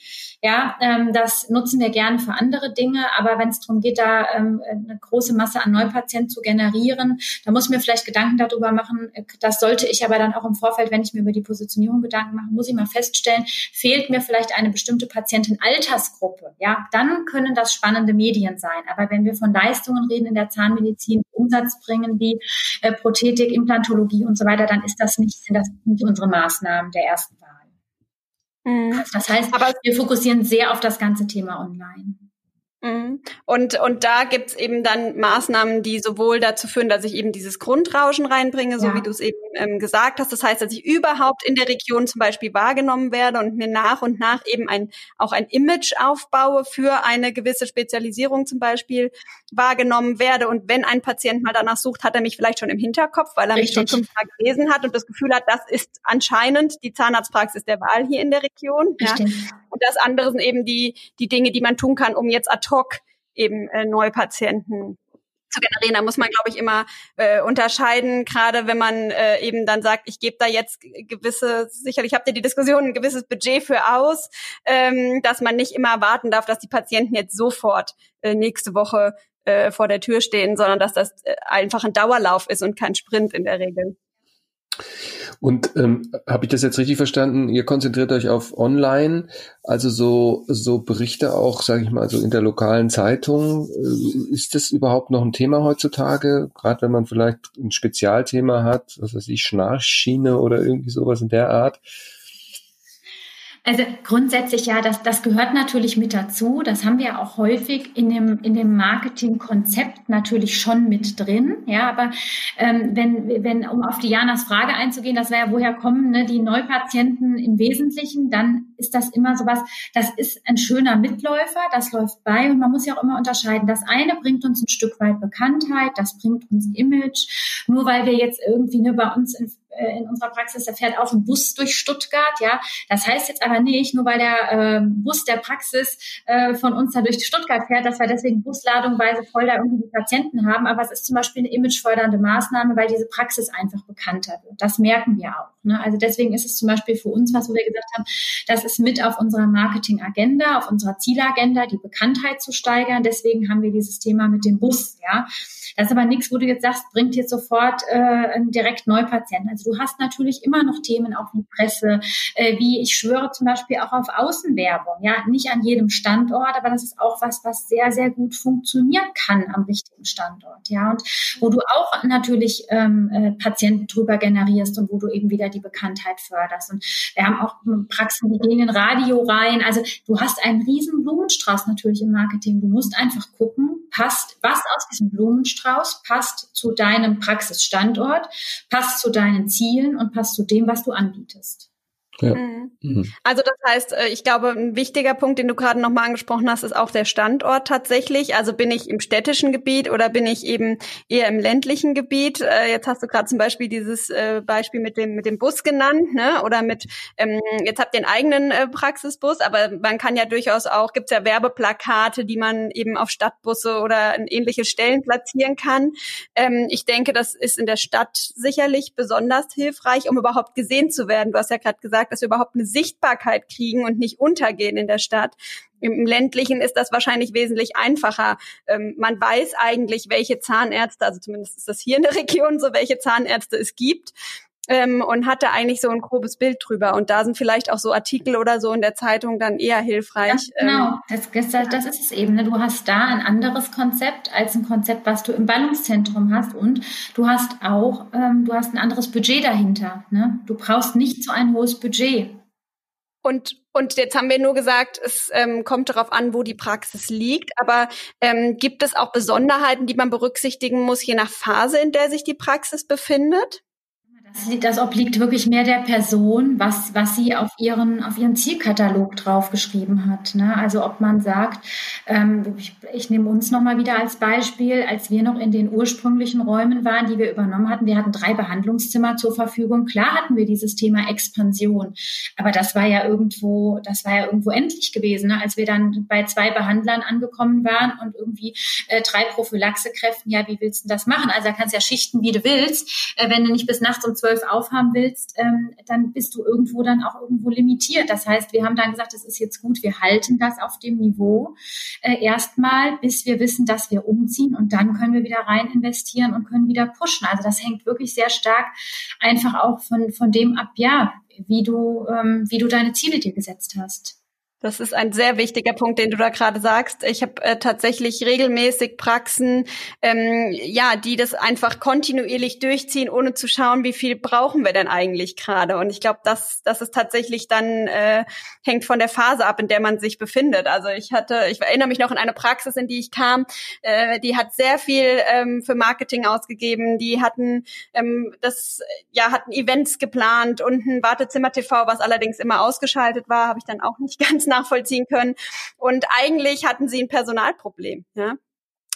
C: Ja, ähm, das nutzen wir gerne für andere Dinge, aber wenn es darum geht, da ähm, eine große Masse an Neupatienten zu generieren, da muss ich mir vielleicht Gedanken darüber machen. Das sollte ich aber dann auch im Vorfeld, wenn ich mir über die Positionierung Gedanken mache, muss ich mal feststellen, fehlt mir vielleicht vielleicht eine bestimmte Patientenaltersgruppe, ja, dann können das spannende Medien sein. Aber wenn wir von Leistungen reden in der Zahnmedizin, Umsatz bringen wie äh, Prothetik, Implantologie und so weiter, dann ist das nicht, sind das nicht unsere Maßnahmen der ersten Wahl. Mhm. Also das heißt, Aber wir fokussieren sehr auf das ganze Thema online.
B: Mhm. Und, und da gibt's eben dann Maßnahmen, die sowohl dazu führen, dass ich eben dieses Grundrauschen reinbringe, so ja. wie du es eben ähm, gesagt hast. Das heißt, dass ich überhaupt in der Region zum Beispiel wahrgenommen werde und mir nach und nach eben ein, auch ein Image aufbaue für eine gewisse Spezialisierung zum Beispiel wahrgenommen werde. Und wenn ein Patient mal danach sucht, hat er mich vielleicht schon im Hinterkopf, weil er Richtig. mich schon fünfmal gelesen hat und das Gefühl hat, das ist anscheinend die Zahnarztpraxis der Wahl hier in der Region. Ja. Und das andere sind eben die, die Dinge, die man tun kann, um jetzt ad hoc eben äh, Neupatienten zu generieren. Da muss man, glaube ich, immer äh, unterscheiden, gerade wenn man äh, eben dann sagt, ich gebe da jetzt gewisse, sicherlich habt ihr die Diskussion, ein gewisses Budget für aus, ähm, dass man nicht immer erwarten darf, dass die Patienten jetzt sofort äh, nächste Woche äh, vor der Tür stehen, sondern dass das äh, einfach ein Dauerlauf ist und kein Sprint in der Regel.
A: Und ähm, habe ich das jetzt richtig verstanden? Ihr konzentriert euch auf Online, also so so Berichte auch, sage ich mal, so in der lokalen Zeitung. Äh, ist das überhaupt noch ein Thema heutzutage? Gerade wenn man vielleicht ein Spezialthema hat, was weiß ich, Schnarchschiene oder irgendwie sowas in der Art.
C: Also grundsätzlich ja, das, das gehört natürlich mit dazu. Das haben wir auch häufig in dem, in dem Marketingkonzept natürlich schon mit drin. Ja, aber ähm, wenn, wenn, um auf Dianas Frage einzugehen, das wäre ja, woher kommen ne, die Neupatienten im Wesentlichen, dann ist das immer sowas, das ist ein schöner Mitläufer, das läuft bei und man muss ja auch immer unterscheiden. Das eine bringt uns ein Stück weit Bekanntheit, das bringt uns Image. Nur weil wir jetzt irgendwie ne, bei uns in, äh, in unserer Praxis, da fährt auch ein Bus durch Stuttgart, ja. Das heißt jetzt aber nicht, nur weil der äh, Bus der Praxis äh, von uns da durch Stuttgart fährt, dass wir deswegen busladungweise voll da irgendwie die Patienten haben. Aber es ist zum Beispiel eine imagefördernde Maßnahme, weil diese Praxis einfach bekannter wird. Das merken wir auch. Ne? Also deswegen ist es zum Beispiel für uns was, wo wir gesagt haben, das ist mit auf unserer Marketingagenda, auf unserer Zielagenda, die Bekanntheit zu steigern. Deswegen haben wir dieses Thema mit dem Bus, ja. Das ist aber nichts, wo du jetzt sagst, bringt jetzt sofort äh, direkt Neupatienten. Also du hast natürlich immer noch Themen auch wie Presse, äh, wie ich schwöre zum Beispiel auch auf Außenwerbung. Ja, nicht an jedem Standort, aber das ist auch was, was sehr, sehr gut funktionieren kann am richtigen Standort. Ja, und wo du auch natürlich ähm, äh, Patienten drüber generierst und wo du eben wieder die Bekanntheit förderst. Und wir haben auch Praxen, die in den Radio rein. Also du hast einen riesen Blumenstrauß natürlich im Marketing. Du musst einfach gucken, passt, was aus diesem Blumenstrauß passt zu deinem Praxisstandort, passt zu deinen Zielen und passt zu dem, was du anbietest.
B: Ja. Mhm. mhm. Also das heißt, äh, ich glaube, ein wichtiger Punkt, den du gerade nochmal angesprochen hast, ist auch der Standort tatsächlich. Also bin ich im städtischen Gebiet oder bin ich eben eher im ländlichen Gebiet? Äh, jetzt hast du gerade zum Beispiel dieses äh, Beispiel mit dem mit dem Bus genannt, ne? Oder mit ähm, jetzt habt ihr einen eigenen Praxisbus, aber man kann ja durchaus auch, gibt's ja Werbeplakate, die man eben auf Stadtbusse oder in ähnliche Stellen platzieren kann. Ähm, ich denke, das ist in der Stadt sicherlich besonders hilfreich, um überhaupt gesehen zu werden. Du hast ja gerade gesagt, dass wir überhaupt eine Sichtbarkeit kriegen und nicht untergehen in der Stadt. Im ländlichen ist das wahrscheinlich wesentlich einfacher. Ähm, man weiß eigentlich, welche Zahnärzte, also zumindest ist das hier in der Region so, welche Zahnärzte es gibt. Ähm, und hatte eigentlich so ein grobes Bild drüber. Und da sind vielleicht auch so Artikel oder so in der Zeitung dann eher hilfreich.
C: Ja, genau, ähm, das, das, das, ist es eben. Ne? Du hast da ein anderes Konzept als ein Konzept, was du im Ballungszentrum hast. Und du hast auch, ähm, du hast ein anderes Budget dahinter. Ne? Du brauchst nicht so ein hohes Budget.
B: Und, und jetzt haben wir nur gesagt, es ähm, kommt darauf an, wo die Praxis liegt. Aber ähm, gibt es auch Besonderheiten, die man berücksichtigen muss, je nach Phase, in der sich die Praxis befindet?
C: Das obliegt wirklich mehr der Person, was, was sie auf ihren, auf ihren Zielkatalog draufgeschrieben hat. Ne? Also ob man sagt, ähm, ich, ich nehme uns nochmal wieder als Beispiel, als wir noch in den ursprünglichen Räumen waren, die wir übernommen hatten, wir hatten drei Behandlungszimmer zur Verfügung. Klar hatten wir dieses Thema Expansion, aber das war ja irgendwo, das war ja irgendwo endlich gewesen, ne? als wir dann bei zwei Behandlern angekommen waren und irgendwie äh, drei Prophylaxekräften, ja, wie willst du das machen? Also da kannst du ja schichten, wie du willst, äh, wenn du nicht bis nachts um zwölf aufhaben willst, ähm, dann bist du irgendwo dann auch irgendwo limitiert. Das heißt, wir haben dann gesagt, es ist jetzt gut, wir halten das auf dem Niveau äh, erstmal, bis wir wissen, dass wir umziehen und dann können wir wieder rein investieren und können wieder pushen. Also das hängt wirklich sehr stark einfach auch von, von dem ab, ja, wie du, ähm, wie du deine Ziele dir gesetzt hast.
B: Das ist ein sehr wichtiger Punkt, den du da gerade sagst. Ich habe äh, tatsächlich regelmäßig Praxen, ähm, ja, die das einfach kontinuierlich durchziehen, ohne zu schauen, wie viel brauchen wir denn eigentlich gerade. Und ich glaube, das, das ist tatsächlich dann äh, hängt von der Phase ab, in der man sich befindet. Also ich hatte, ich erinnere mich noch an eine Praxis, in die ich kam, äh, die hat sehr viel ähm, für Marketing ausgegeben. Die hatten ähm, das, ja, hatten Events geplant und ein Wartezimmer TV, was allerdings immer ausgeschaltet war, habe ich dann auch nicht ganz nachvollziehen können. Und eigentlich hatten sie ein Personalproblem. Ja?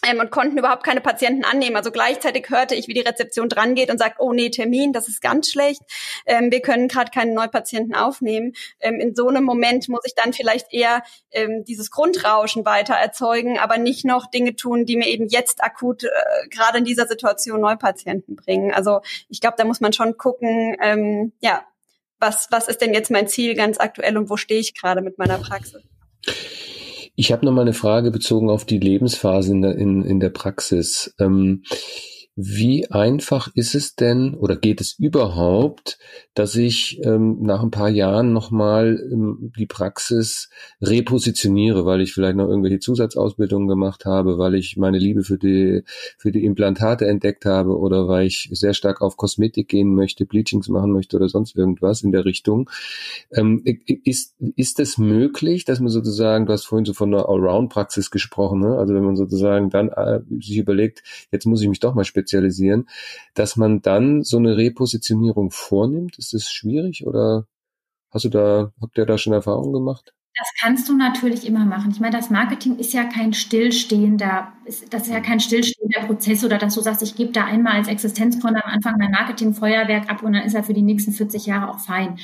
B: Ähm, und konnten überhaupt keine Patienten annehmen. Also gleichzeitig hörte ich, wie die Rezeption dran geht und sagt, oh nee, Termin, das ist ganz schlecht. Ähm, wir können gerade keine Neupatienten aufnehmen. Ähm, in so einem Moment muss ich dann vielleicht eher ähm, dieses Grundrauschen weiter erzeugen, aber nicht noch Dinge tun, die mir eben jetzt akut äh, gerade in dieser Situation Neupatienten bringen. Also ich glaube, da muss man schon gucken, ähm, ja, was, was ist denn jetzt mein Ziel ganz aktuell und wo stehe ich gerade mit meiner Praxis?
A: Ich habe noch mal eine Frage bezogen auf die Lebensphase in der, in, in der Praxis. Ähm, wie einfach ist es denn oder geht es überhaupt, dass ich ähm, nach ein paar Jahren nochmal ähm, die Praxis repositioniere, weil ich vielleicht noch irgendwelche Zusatzausbildungen gemacht habe, weil ich meine Liebe für die, für die Implantate entdeckt habe oder weil ich sehr stark auf Kosmetik gehen möchte, Bleachings machen möchte oder sonst irgendwas in der Richtung. Ähm, ist, ist es möglich, dass man sozusagen, du hast vorhin so von einer Allround-Praxis gesprochen, ne? also wenn man sozusagen dann äh, sich überlegt, jetzt muss ich mich doch mal spezialisieren, spezialisieren, dass man dann so eine Repositionierung vornimmt? Ist das schwierig oder hast du da, habt ihr da schon Erfahrungen gemacht?
C: Das kannst du natürlich immer machen. Ich meine, das Marketing ist ja kein stillstehender, das ist ja kein stillstehender Prozess oder dass du sagst, ich gebe da einmal als Existenzgründer am Anfang mein Marketingfeuerwerk ab und dann ist er für die nächsten 40 Jahre auch fein.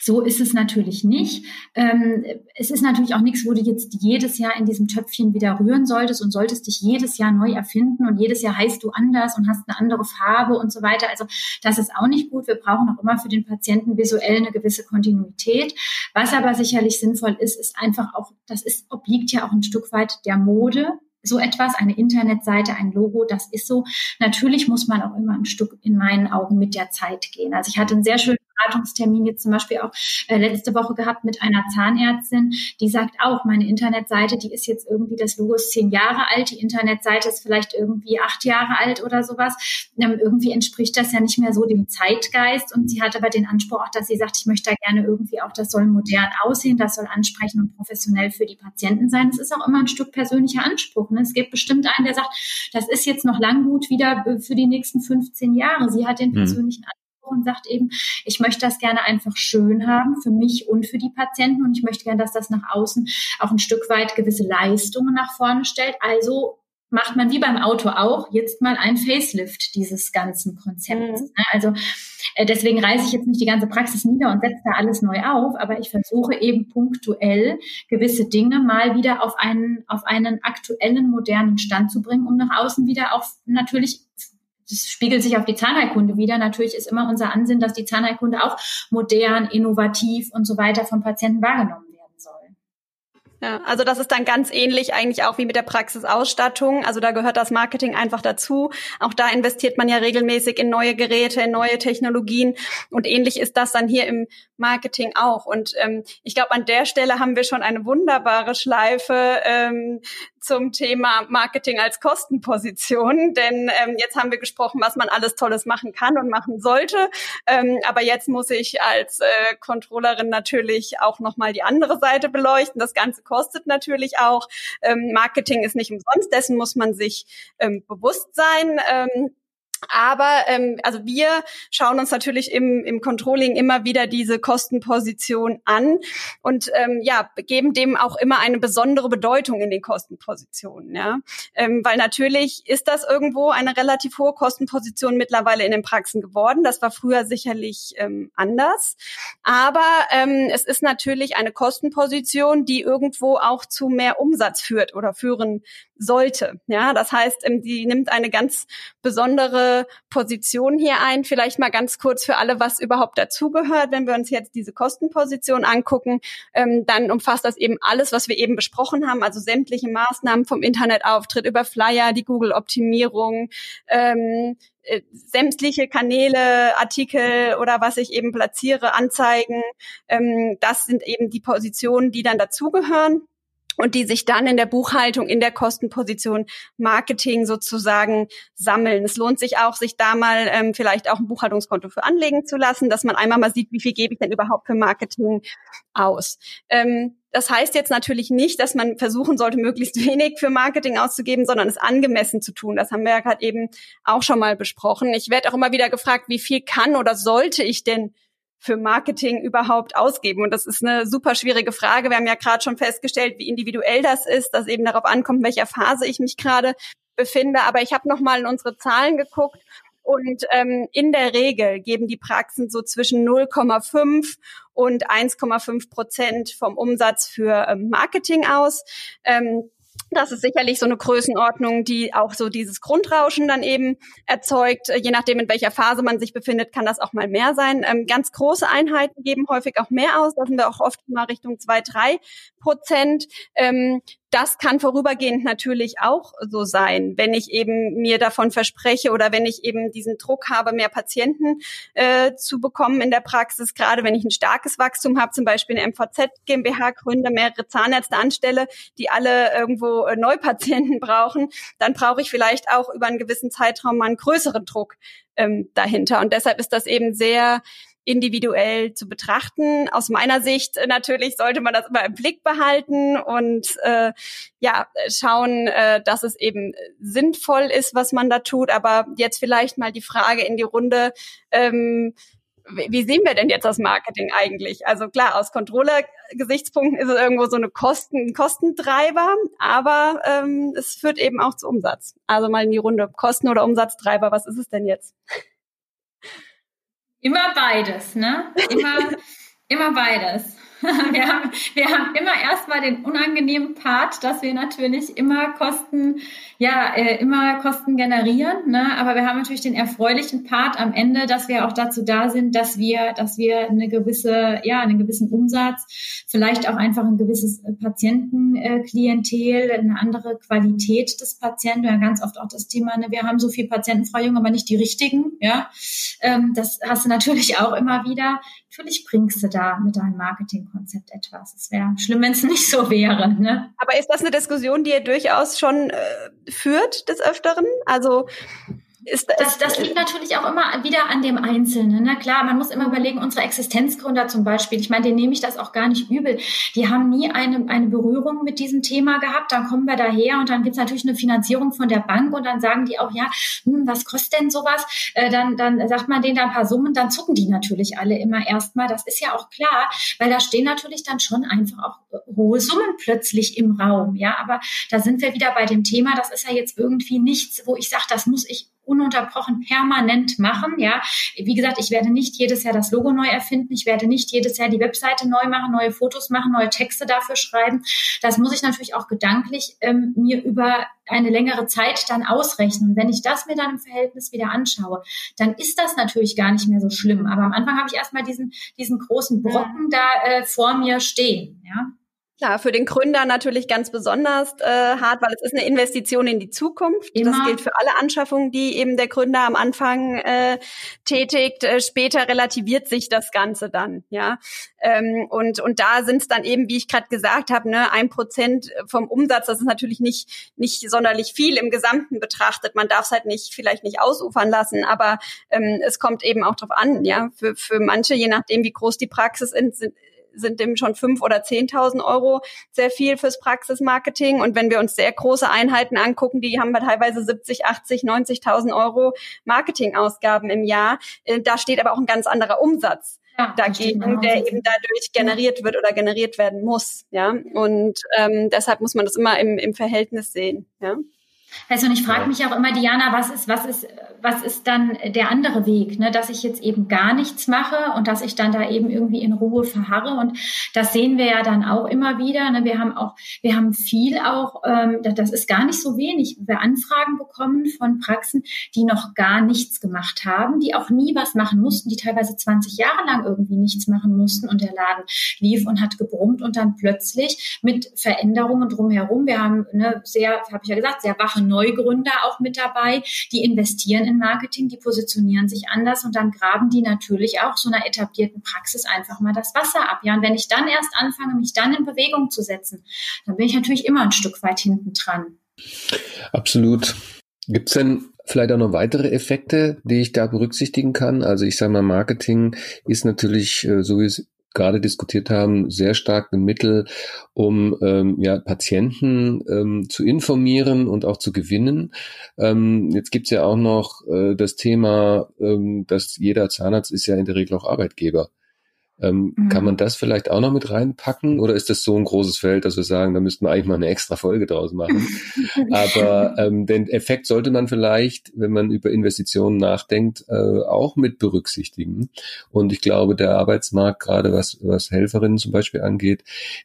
C: So ist es natürlich nicht. Ähm, es ist natürlich auch nichts, wo du jetzt jedes Jahr in diesem Töpfchen wieder rühren solltest und solltest dich jedes Jahr neu erfinden und jedes Jahr heißt du anders und hast eine andere Farbe und so weiter. Also das ist auch nicht gut. Wir brauchen auch immer für den Patienten visuell eine gewisse Kontinuität. Was aber sicherlich sinnvoll ist, ist einfach auch, das ist, obliegt ja auch ein Stück weit der Mode. So etwas, eine Internetseite, ein Logo, das ist so. Natürlich muss man auch immer ein Stück in meinen Augen mit der Zeit gehen. Also ich hatte einen sehr schönen Beratungstermin jetzt zum Beispiel auch äh, letzte Woche gehabt mit einer Zahnärztin, die sagt auch, meine Internetseite, die ist jetzt irgendwie, das Logo ist zehn Jahre alt, die Internetseite ist vielleicht irgendwie acht Jahre alt oder sowas. Ähm, irgendwie entspricht das ja nicht mehr so dem Zeitgeist und sie hat aber den Anspruch auch, dass sie sagt, ich möchte da gerne irgendwie auch, das soll modern aussehen, das soll ansprechen und professionell für die Patienten sein. Es ist auch immer ein Stück persönlicher Anspruch. Ne? Es gibt bestimmt einen, der sagt, das ist jetzt noch lang gut wieder äh, für die nächsten 15 Jahre. Sie hat den mhm. persönlichen Anspruch und sagt eben, ich möchte das gerne einfach schön haben für mich und für die Patienten und ich möchte gerne, dass das nach außen auch ein Stück weit gewisse Leistungen nach vorne stellt. Also macht man wie beim Auto auch jetzt mal ein Facelift dieses ganzen Konzepts. Mhm. Ne? Also äh, deswegen reise ich jetzt nicht die ganze Praxis nieder und setze da alles neu auf, aber ich versuche eben punktuell gewisse Dinge mal wieder auf einen, auf einen aktuellen, modernen Stand zu bringen, um nach außen wieder auch natürlich das spiegelt sich auf die Zahnheilkunde wieder. Natürlich ist immer unser Ansinn, dass die Zahnheilkunde auch modern, innovativ und so weiter vom Patienten wahrgenommen wird.
B: Ja, also das ist dann ganz ähnlich eigentlich auch wie mit der Praxisausstattung. Also da gehört das Marketing einfach dazu. Auch da investiert man ja regelmäßig in neue Geräte, in neue Technologien. Und ähnlich ist das dann hier im Marketing auch. Und ähm, ich glaube, an der Stelle haben wir schon eine wunderbare Schleife ähm, zum Thema Marketing als Kostenposition. Denn ähm, jetzt haben wir gesprochen, was man alles Tolles machen kann und machen sollte. Ähm, aber jetzt muss ich als äh, Controllerin natürlich auch nochmal die andere Seite beleuchten. Das Ganze kostet natürlich auch. Ähm, Marketing ist nicht umsonst, dessen muss man sich ähm, bewusst sein. Ähm, aber ähm, also wir schauen uns natürlich im, im Controlling immer wieder diese Kostenposition an und ähm, ja geben dem auch immer eine besondere Bedeutung in den Kostenpositionen, ja, ähm, weil natürlich ist das irgendwo eine relativ hohe Kostenposition mittlerweile in den Praxen geworden. Das war früher sicherlich ähm, anders, aber ähm, es ist natürlich eine Kostenposition, die irgendwo auch zu mehr Umsatz führt oder führen sollte. Ja, das heißt, ähm, die nimmt eine ganz besondere Position hier ein. Vielleicht mal ganz kurz für alle, was überhaupt dazugehört. Wenn wir uns jetzt diese Kostenposition angucken, ähm, dann umfasst das eben alles, was wir eben besprochen haben, also sämtliche Maßnahmen vom Internetauftritt über Flyer, die Google-Optimierung, ähm, äh, sämtliche Kanäle, Artikel oder was ich eben platziere, Anzeigen. Ähm, das sind eben die Positionen, die dann dazugehören und die sich dann in der Buchhaltung, in der Kostenposition Marketing sozusagen sammeln. Es lohnt sich auch, sich da mal ähm, vielleicht auch ein Buchhaltungskonto für anlegen zu lassen, dass man einmal mal sieht, wie viel gebe ich denn überhaupt für Marketing aus. Ähm, das heißt jetzt natürlich nicht, dass man versuchen sollte, möglichst wenig für Marketing auszugeben, sondern es angemessen zu tun. Das haben wir ja gerade eben auch schon mal besprochen. Ich werde auch immer wieder gefragt, wie viel kann oder sollte ich denn für Marketing überhaupt ausgeben? Und das ist eine super schwierige Frage. Wir haben ja gerade schon festgestellt, wie individuell das ist, dass eben darauf ankommt, in welcher Phase ich mich gerade befinde. Aber ich habe noch mal in unsere Zahlen geguckt und ähm, in der Regel geben die Praxen so zwischen 0,5 und 1,5 Prozent vom Umsatz für ähm, Marketing aus. Ähm, das ist sicherlich so eine Größenordnung, die auch so dieses Grundrauschen dann eben erzeugt. Je nachdem, in welcher Phase man sich befindet, kann das auch mal mehr sein. Ähm, ganz große Einheiten geben häufig auch mehr aus. Da sind wir auch oft mal Richtung zwei, drei Prozent. Ähm, das kann vorübergehend natürlich auch so sein, wenn ich eben mir davon verspreche oder wenn ich eben diesen Druck habe, mehr Patienten äh, zu bekommen in der Praxis, gerade wenn ich ein starkes Wachstum habe, zum Beispiel eine MVZ GmbH gründe, mehrere Zahnärzte anstelle, die alle irgendwo äh, Neupatienten brauchen, dann brauche ich vielleicht auch über einen gewissen Zeitraum mal einen größeren Druck ähm, dahinter. Und deshalb ist das eben sehr individuell zu betrachten. Aus meiner Sicht äh, natürlich sollte man das immer im Blick behalten und äh, ja schauen, äh, dass es eben sinnvoll ist, was man da tut. Aber jetzt vielleicht mal die Frage in die Runde. Ähm, wie sehen wir denn jetzt das Marketing eigentlich? Also klar, aus Controller-Gesichtspunkten ist es irgendwo so eine Kosten, Kostentreiber, aber ähm, es führt eben auch zu Umsatz. Also mal in die Runde Kosten- oder Umsatztreiber, was ist es denn jetzt?
C: Immer beides, ne? Immer, immer beides. Wir haben, wir haben immer erstmal den unangenehmen Part, dass wir natürlich immer Kosten, ja, äh, immer Kosten generieren, ne? aber wir haben natürlich den erfreulichen Part am Ende, dass wir auch dazu da sind, dass wir, dass wir eine gewisse, ja, einen gewissen Umsatz, vielleicht auch einfach ein gewisses Patientenklientel, eine andere Qualität des Patienten, ja, ganz oft auch das Thema, ne, wir haben so viel Patientenfreiung, aber nicht die richtigen, ja, ähm, das hast du natürlich auch immer wieder. Natürlich bringst du da mit deinem Marketingkonzept etwas. Es wäre schlimm, wenn es nicht so wäre. Ne?
B: Aber ist das eine Diskussion, die ihr durchaus schon äh, führt des Öfteren? Also
C: ist, das, das liegt natürlich auch immer wieder an dem Einzelnen. Na ne? klar, man muss immer überlegen, unsere Existenzgründer zum Beispiel, ich meine, denen nehme ich das auch gar nicht übel. Die haben nie eine, eine Berührung mit diesem Thema gehabt. Dann kommen wir daher und dann gibt's natürlich eine Finanzierung von der Bank und dann sagen die auch, ja, hm, was kostet denn sowas? Äh, dann, dann sagt man denen da ein paar Summen, dann zucken die natürlich alle immer erstmal. Das ist ja auch klar, weil da stehen natürlich dann schon einfach auch hohe Summen plötzlich im Raum. Ja, aber da sind wir wieder bei dem Thema, das ist ja jetzt irgendwie nichts, wo ich sage, das muss ich ununterbrochen permanent machen. Ja, wie gesagt, ich werde nicht jedes Jahr das Logo neu erfinden. Ich werde nicht jedes Jahr die Webseite neu machen, neue Fotos machen, neue Texte dafür schreiben. Das muss ich natürlich auch gedanklich ähm, mir über eine längere Zeit dann ausrechnen. wenn ich das mir dann im Verhältnis wieder anschaue, dann ist das natürlich gar nicht mehr so schlimm. Aber am Anfang habe ich erstmal diesen, diesen großen Brocken da äh, vor mir stehen. Ja.
B: Klar, für den Gründer natürlich ganz besonders äh, hart, weil es ist eine Investition in die Zukunft. Immer. Das gilt für alle Anschaffungen, die eben der Gründer am Anfang äh, tätigt. Äh, später relativiert sich das Ganze dann, ja. Ähm, und und da sind es dann eben, wie ich gerade gesagt habe, ne, ein Prozent vom Umsatz. Das ist natürlich nicht nicht sonderlich viel im Gesamten betrachtet. Man darf es halt nicht vielleicht nicht ausufern lassen, aber ähm, es kommt eben auch drauf an, ja. Für für manche, je nachdem, wie groß die Praxis ist, sind dem schon fünf oder zehntausend Euro sehr viel fürs Praxismarketing. Und wenn wir uns sehr große Einheiten angucken, die haben wir teilweise 70, 80, 90.000 Euro Marketingausgaben im Jahr. Äh, da steht aber auch ein ganz anderer Umsatz ja, dagegen, der eben dadurch generiert wird oder generiert werden muss. Ja, und ähm, deshalb muss man das immer im, im Verhältnis sehen. Ja.
C: Du, und ich frage mich auch immer, Diana, was ist, was ist, was ist dann der andere Weg, ne? dass ich jetzt eben gar nichts mache und dass ich dann da eben irgendwie in Ruhe verharre. Und das sehen wir ja dann auch immer wieder. Ne? Wir haben auch, wir haben viel auch, ähm, das ist gar nicht so wenig, wir Anfragen bekommen von Praxen, die noch gar nichts gemacht haben, die auch nie was machen mussten, die teilweise 20 Jahre lang irgendwie nichts machen mussten und der Laden lief und hat gebrummt und dann plötzlich mit Veränderungen drumherum. Wir haben ne, sehr, habe ich ja gesagt, sehr wache Neugründer auch mit dabei, die investieren in Marketing, die positionieren sich anders und dann graben die natürlich auch so einer etablierten Praxis einfach mal das Wasser ab. Ja, und wenn ich dann erst anfange, mich dann in Bewegung zu setzen, dann bin ich natürlich immer ein Stück weit hinten dran.
A: Absolut. Gibt es denn vielleicht auch noch weitere Effekte, die ich da berücksichtigen kann? Also ich sage mal, Marketing ist natürlich, äh, so wie es gerade diskutiert haben, sehr stark ein Mittel, um ähm, ja, Patienten ähm, zu informieren und auch zu gewinnen. Ähm, jetzt gibt's ja auch noch äh, das Thema, ähm, dass jeder Zahnarzt ist ja in der Regel auch Arbeitgeber. Ähm, mhm. Kann man das vielleicht auch noch mit reinpacken oder ist das so ein großes Feld, dass wir sagen, da müssten wir eigentlich mal eine extra Folge draus machen? Aber ähm, den Effekt sollte man vielleicht, wenn man über Investitionen nachdenkt, äh, auch mit berücksichtigen. Und ich glaube, der Arbeitsmarkt, gerade was, was Helferinnen zum Beispiel angeht,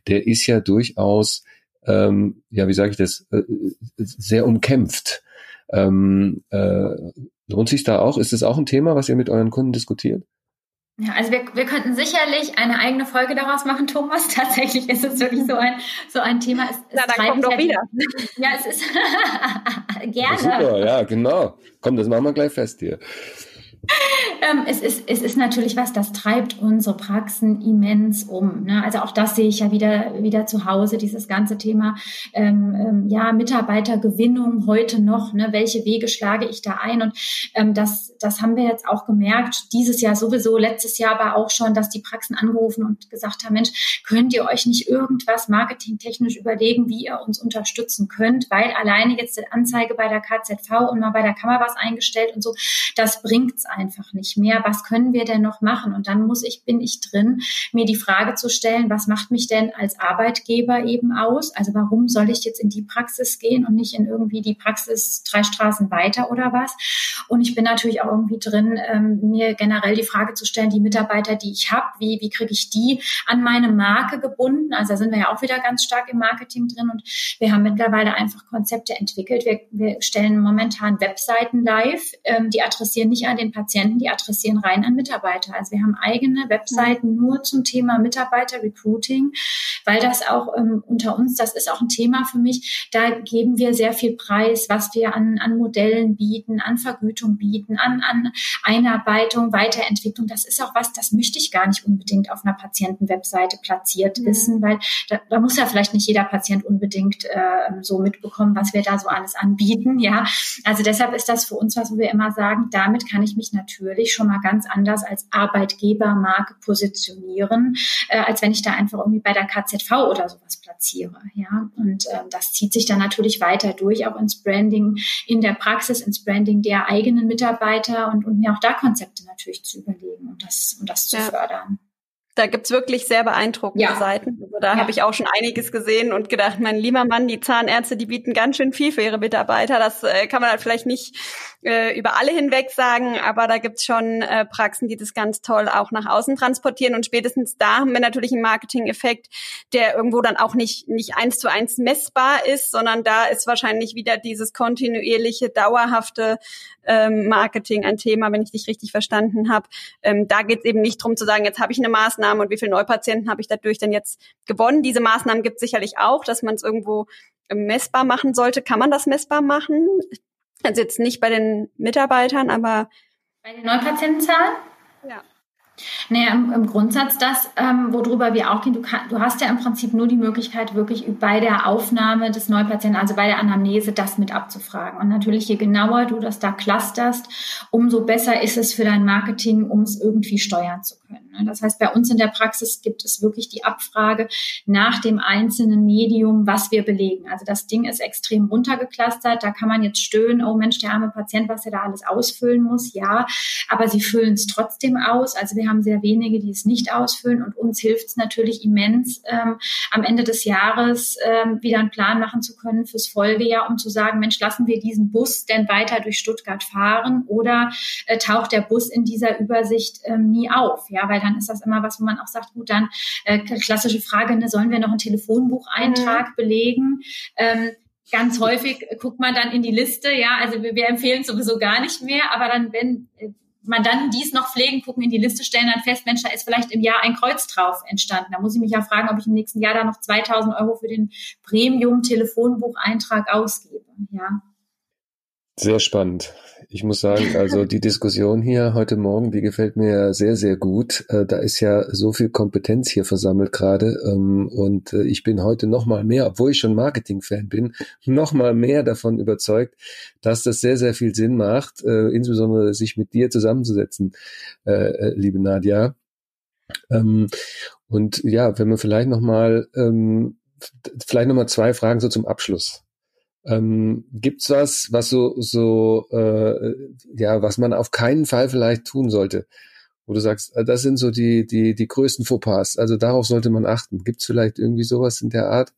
A: der ist ja durchaus, ähm, ja, wie sage ich das, äh, sehr umkämpft. Ähm, äh, lohnt sich da auch? Ist das auch ein Thema, was ihr mit euren Kunden diskutiert?
C: Ja, also wir, wir könnten sicherlich eine eigene Folge daraus machen, Thomas. Tatsächlich ist es wirklich so ein, so ein Thema. Es,
B: Na, dann komm doch wieder.
C: Ja, es ist gerne.
A: Super, ja, genau. Komm, das machen wir gleich fest hier
C: es, ist, es ist natürlich was, das treibt unsere Praxen immens um. Ne? Also auch das sehe ich ja wieder, wieder zu Hause, dieses ganze Thema, ähm, ähm, ja, Mitarbeitergewinnung heute noch, ne? welche Wege schlage ich da ein? Und ähm, das, das haben wir jetzt auch gemerkt, dieses Jahr sowieso, letztes Jahr aber auch schon, dass die Praxen angerufen und gesagt haben, Mensch, könnt ihr euch nicht irgendwas marketingtechnisch überlegen, wie ihr uns unterstützen könnt, weil alleine jetzt die Anzeige bei der KZV und mal bei der Kammer was eingestellt und so, das bringt's einfach nicht mehr. Was können wir denn noch machen? Und dann muss ich, bin ich drin, mir die Frage zu stellen, was macht mich denn als Arbeitgeber eben aus? Also warum soll ich jetzt in die Praxis gehen und nicht in irgendwie die Praxis drei Straßen weiter oder was? Und ich bin natürlich auch irgendwie drin, ähm, mir generell die Frage zu stellen, die Mitarbeiter, die ich habe, wie, wie kriege ich die an meine Marke gebunden? Also da sind wir ja auch wieder ganz stark im Marketing drin und wir haben mittlerweile einfach Konzepte entwickelt. Wir, wir stellen momentan Webseiten live, ähm, die adressieren nicht an den Patienten, die adressieren rein an Mitarbeiter. Also wir haben eigene Webseiten nur zum Thema Mitarbeiter Recruiting, weil das auch ähm, unter uns, das ist auch ein Thema für mich, da geben wir sehr viel Preis, was wir an, an Modellen bieten, an Vergütung bieten, an, an Einarbeitung, Weiterentwicklung. Das ist auch was, das möchte ich gar nicht unbedingt auf einer Patientenwebseite platziert mhm. wissen, weil da, da muss ja vielleicht nicht jeder Patient unbedingt äh, so mitbekommen, was wir da so alles anbieten. Ja, also deshalb ist das für uns was, wo wir immer sagen, damit kann ich mich natürlich schon mal ganz anders als Arbeitgebermarke positionieren, äh, als wenn ich da einfach irgendwie bei der KZV oder sowas platziere. Ja, und äh, das zieht sich dann natürlich weiter durch, auch ins Branding in der Praxis, ins Branding der eigenen Mitarbeiter und, und mir auch da Konzepte natürlich zu überlegen und das, und das zu ja. fördern.
B: Da gibt's wirklich sehr beeindruckende ja. Seiten. Also da ja. habe ich auch schon einiges gesehen und gedacht, mein lieber Mann, die Zahnärzte, die bieten ganz schön viel für ihre Mitarbeiter. Das äh, kann man halt vielleicht nicht äh, über alle hinweg sagen, aber da gibt's schon äh, Praxen, die das ganz toll auch nach außen transportieren. Und spätestens da haben wir natürlich einen Marketing-Effekt, der irgendwo dann auch nicht, nicht eins zu eins messbar ist, sondern da ist wahrscheinlich wieder dieses kontinuierliche, dauerhafte ähm, Marketing ein Thema, wenn ich dich richtig verstanden habe. Ähm, da geht's eben nicht drum zu sagen, jetzt habe ich eine Maßnahme und wie viele Neupatienten habe ich dadurch denn jetzt gewonnen. Diese Maßnahmen gibt sicherlich auch, dass man es irgendwo ähm, messbar machen sollte. Kann man das messbar machen? Also jetzt nicht bei den Mitarbeitern, aber
C: bei den Neupatientenzahlen?
B: Ja.
C: Naja, im, im Grundsatz das, ähm, worüber wir auch gehen, du, kann, du hast ja im Prinzip nur die Möglichkeit, wirklich bei der Aufnahme des Neupatienten, also bei der Anamnese, das mit abzufragen. Und natürlich, je genauer du das da clusterst, umso besser ist es für dein Marketing, um es irgendwie steuern zu können. Ne? Das heißt, bei uns in der Praxis gibt es wirklich die Abfrage nach dem einzelnen Medium, was wir belegen. Also das Ding ist extrem runtergeklustert. Da kann man jetzt stöhnen, oh Mensch, der arme Patient, was er da alles ausfüllen muss. Ja, aber sie füllen es trotzdem aus. Also wir haben sehr wenige, die es nicht ausfüllen. Und uns hilft es natürlich immens, ähm, am Ende des Jahres ähm, wieder einen Plan machen zu können fürs Folgejahr, um zu sagen, Mensch, lassen wir diesen Bus denn weiter durch Stuttgart fahren oder äh, taucht der Bus in dieser Übersicht ähm, nie auf? Ja, weil dann ist das immer was, wo man auch sagt, gut, dann äh, klassische Frage, ne, sollen wir noch einen Telefonbucheintrag mhm. belegen? Ähm, ganz häufig guckt man dann in die Liste, ja, also wir, wir empfehlen sowieso gar nicht mehr, aber dann, wenn äh, man dann dies noch pflegen, gucken in die Liste, stellen dann fest, Mensch, da ist vielleicht im Jahr ein Kreuz drauf entstanden. Da muss ich mich ja fragen, ob ich im nächsten Jahr da noch 2000 Euro für den Premium-Telefonbucheintrag ausgebe, ja.
A: Sehr spannend. Ich muss sagen, also die Diskussion hier heute Morgen, die gefällt mir sehr, sehr gut. Äh, da ist ja so viel Kompetenz hier versammelt gerade. Ähm, und äh, ich bin heute noch mal mehr, obwohl ich schon Marketing-Fan bin, noch mal mehr davon überzeugt, dass das sehr, sehr viel Sinn macht, äh, insbesondere sich mit dir zusammenzusetzen, liebe Nadja. Ähm, und ja, wenn wir vielleicht noch mal, ähm, vielleicht noch mal zwei Fragen so zum Abschluss. Ähm, gibt's was, was so, so, äh, ja, was man auf keinen Fall vielleicht tun sollte? Wo du sagst, äh, das sind so die, die, die größten Fauxpas. Also darauf sollte man achten. Gibt's vielleicht irgendwie sowas in der Art?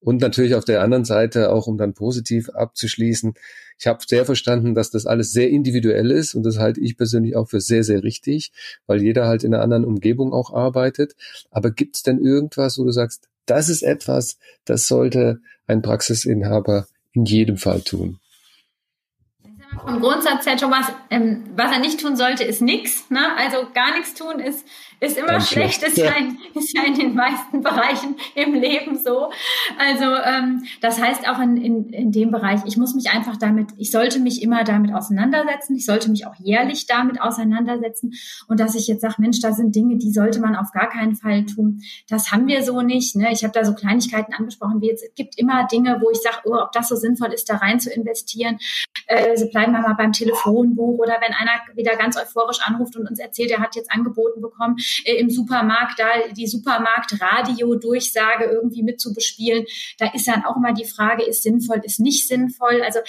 A: Und natürlich auf der anderen Seite auch, um dann positiv abzuschließen. Ich habe sehr verstanden, dass das alles sehr individuell ist und das halte ich persönlich auch für sehr, sehr richtig, weil jeder halt in einer anderen Umgebung auch arbeitet. Aber gibt's denn irgendwas, wo du sagst, das ist etwas, das sollte ein Praxisinhaber in jedem Fall tun.
C: Vom Grundsatz her, Thomas, ähm, was er nicht tun sollte, ist nichts. Ne? Also gar nichts tun ist ist immer Ganz schlecht, ist ja, in, ist ja in den meisten Bereichen im Leben so. Also ähm, das heißt auch in, in, in dem Bereich, ich muss mich einfach damit, ich sollte mich immer damit auseinandersetzen, ich sollte mich auch jährlich damit auseinandersetzen und dass ich jetzt sage, Mensch, da sind Dinge, die sollte man auf gar keinen Fall tun. Das haben wir so nicht. Ne? Ich habe da so Kleinigkeiten angesprochen, wie jetzt, es gibt immer Dinge, wo ich sage, oh, ob das so sinnvoll ist, da rein zu investieren. Äh, also bleiben wir mal beim Telefonbuch oder wenn einer wieder ganz euphorisch anruft und uns erzählt, er hat jetzt angeboten bekommen, äh, im Supermarkt da die Supermarkt-Radio-Durchsage irgendwie mit zu bespielen. Da ist dann auch immer die Frage, ist sinnvoll, ist nicht sinnvoll. Also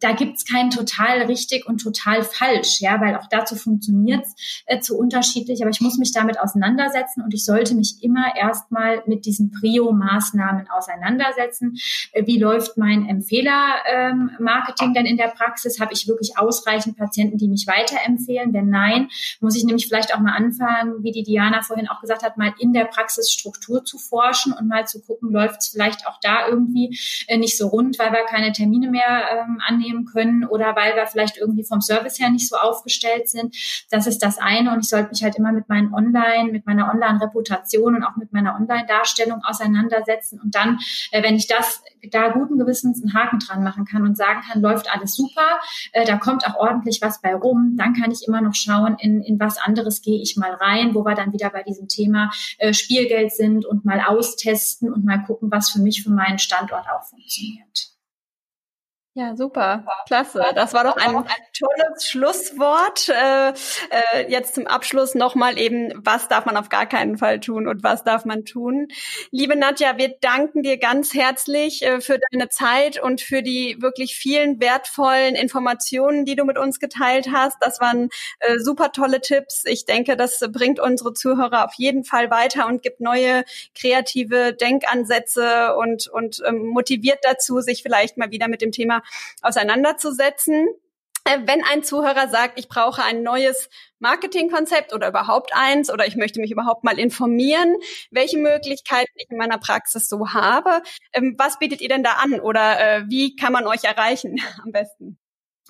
C: da gibt's kein total richtig und total falsch, ja, weil auch dazu funktioniert's äh, zu unterschiedlich. Aber ich muss mich damit auseinandersetzen und ich sollte mich immer erstmal mit diesen Prio-Maßnahmen auseinandersetzen. Äh, wie läuft mein Empfehler-Marketing ähm, denn in der Praxis? Habe ich wirklich ausreichend Patienten, die mich weiterempfehlen? Wenn nein, muss ich nämlich vielleicht auch mal anfangen, wie die Diana vorhin auch gesagt hat, mal in der Praxis Struktur zu forschen und mal zu gucken, läuft's vielleicht auch da irgendwie äh, nicht so rund, weil wir keine Termine mehr ähm, annehmen können oder weil wir vielleicht irgendwie vom Service her nicht so aufgestellt sind. Das ist das eine. Und ich sollte mich halt immer mit meinen Online, mit meiner Online-Reputation und auch mit meiner Online-Darstellung auseinandersetzen. Und dann, äh, wenn ich das da guten Gewissens einen Haken dran machen kann und sagen kann, läuft alles super, äh, da kommt auch ordentlich was bei rum, dann kann ich immer noch schauen, in, in was anderes gehe ich mal rein, wo wir dann wieder bei diesem Thema äh, Spielgeld sind und mal austesten und mal gucken, was für mich, für meinen Standort auch funktioniert.
B: Ja, super, klasse. Das war doch ein, ein tolles Schlusswort. Äh, äh, jetzt zum Abschluss nochmal eben, was darf man auf gar keinen Fall tun und was darf man tun. Liebe Nadja, wir danken dir ganz herzlich äh, für deine Zeit und für die wirklich vielen wertvollen Informationen, die du mit uns geteilt hast. Das waren äh, super tolle Tipps. Ich denke, das bringt unsere Zuhörer auf jeden Fall weiter und gibt neue kreative Denkansätze und, und ähm, motiviert dazu, sich vielleicht mal wieder mit dem Thema auseinanderzusetzen. Äh, wenn ein Zuhörer sagt, ich brauche ein neues Marketingkonzept oder überhaupt eins oder ich möchte mich überhaupt mal informieren, welche Möglichkeiten ich in meiner Praxis so habe, ähm, was bietet ihr denn da an oder äh, wie kann man euch erreichen am besten?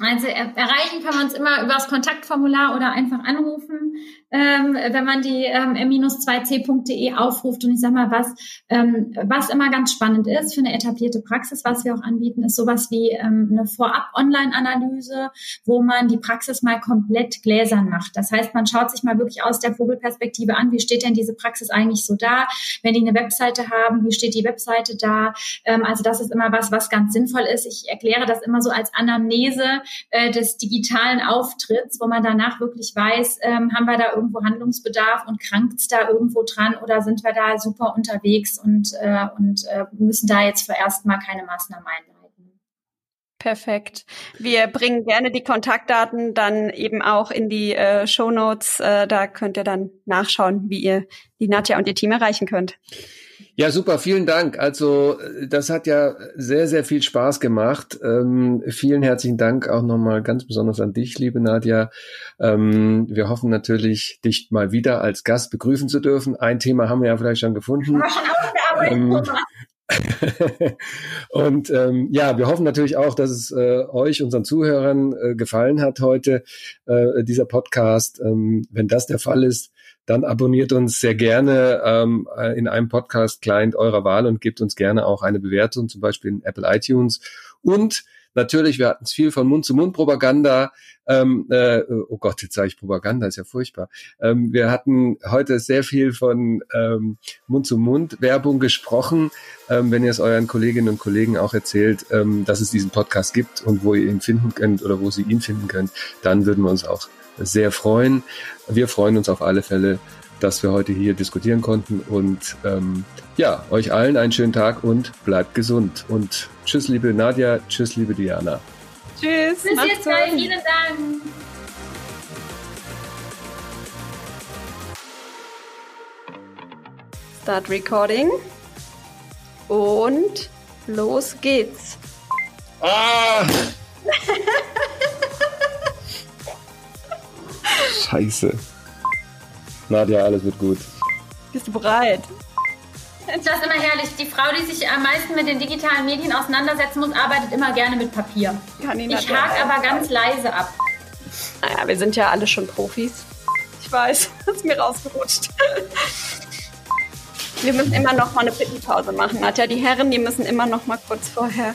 C: Also erreichen kann man uns immer über das Kontaktformular oder einfach anrufen ähm, wenn man die ähm, m-2c.de aufruft. Und ich sag mal, was, ähm, was immer ganz spannend ist für eine etablierte Praxis, was wir auch anbieten, ist sowas wie ähm, eine Vorab-Online-Analyse, wo man die Praxis mal komplett gläsern macht. Das heißt, man schaut sich mal wirklich aus der Vogelperspektive an, wie steht denn diese Praxis eigentlich so da? Wenn die eine Webseite haben, wie steht die Webseite da? Ähm, also das ist immer was, was ganz sinnvoll ist. Ich erkläre das immer so als Anamnese äh, des digitalen Auftritts, wo man danach wirklich weiß, ähm, haben wir da irgendwo Handlungsbedarf und krankt es da irgendwo dran oder sind wir da super unterwegs und, äh, und äh, müssen da jetzt vorerst mal keine Maßnahmen einleiten?
B: Perfekt. Wir bringen gerne die Kontaktdaten dann eben auch in die äh, Show Notes. Äh, da könnt ihr dann nachschauen, wie ihr die Nadja und ihr Team erreichen könnt.
A: Ja, super, vielen Dank. Also das hat ja sehr, sehr viel Spaß gemacht. Ähm, vielen herzlichen Dank auch nochmal ganz besonders an dich, liebe Nadja. Ähm, wir hoffen natürlich, dich mal wieder als Gast begrüßen zu dürfen. Ein Thema haben wir ja vielleicht schon gefunden. Ähm, und ähm, ja, wir hoffen natürlich auch, dass es äh, euch, unseren Zuhörern, äh, gefallen hat heute, äh, dieser Podcast. Ähm, wenn das der Fall ist, dann abonniert uns sehr gerne ähm, in einem Podcast-Client eurer Wahl und gebt uns gerne auch eine Bewertung, zum Beispiel in Apple iTunes. Und natürlich, wir hatten es viel von Mund-zu-Mund-Propaganda. Ähm, äh, oh Gott, jetzt sage ich Propaganda, ist ja furchtbar. Ähm, wir hatten heute sehr viel von ähm, Mund-zu-Mund-Werbung gesprochen. Ähm, wenn ihr es euren Kolleginnen und Kollegen auch erzählt, ähm, dass es diesen Podcast gibt und wo ihr ihn finden könnt oder wo sie ihn finden könnt, dann würden wir uns auch sehr freuen. Wir freuen uns auf alle Fälle, dass wir heute hier diskutieren konnten und ähm, ja, euch allen einen schönen Tag und bleibt gesund. Und tschüss, liebe Nadja, tschüss, liebe Diana.
C: Tschüss. Bis jetzt gleich, vielen Dank.
B: Start Recording. Und los geht's.
A: Ah! Scheiße. Nadja, alles wird gut.
B: Bist du bereit?
C: Das ist immer herrlich. Die Frau, die sich am meisten mit den digitalen Medien auseinandersetzen muss, arbeitet immer gerne mit Papier. Ich hake aber ganz leise ab.
B: Naja, wir sind ja alle schon Profis. Ich weiß, das ist mir rausgerutscht. Wir müssen immer noch mal eine Pittenpause machen. Hat ja die Herren, die müssen immer noch mal kurz vorher.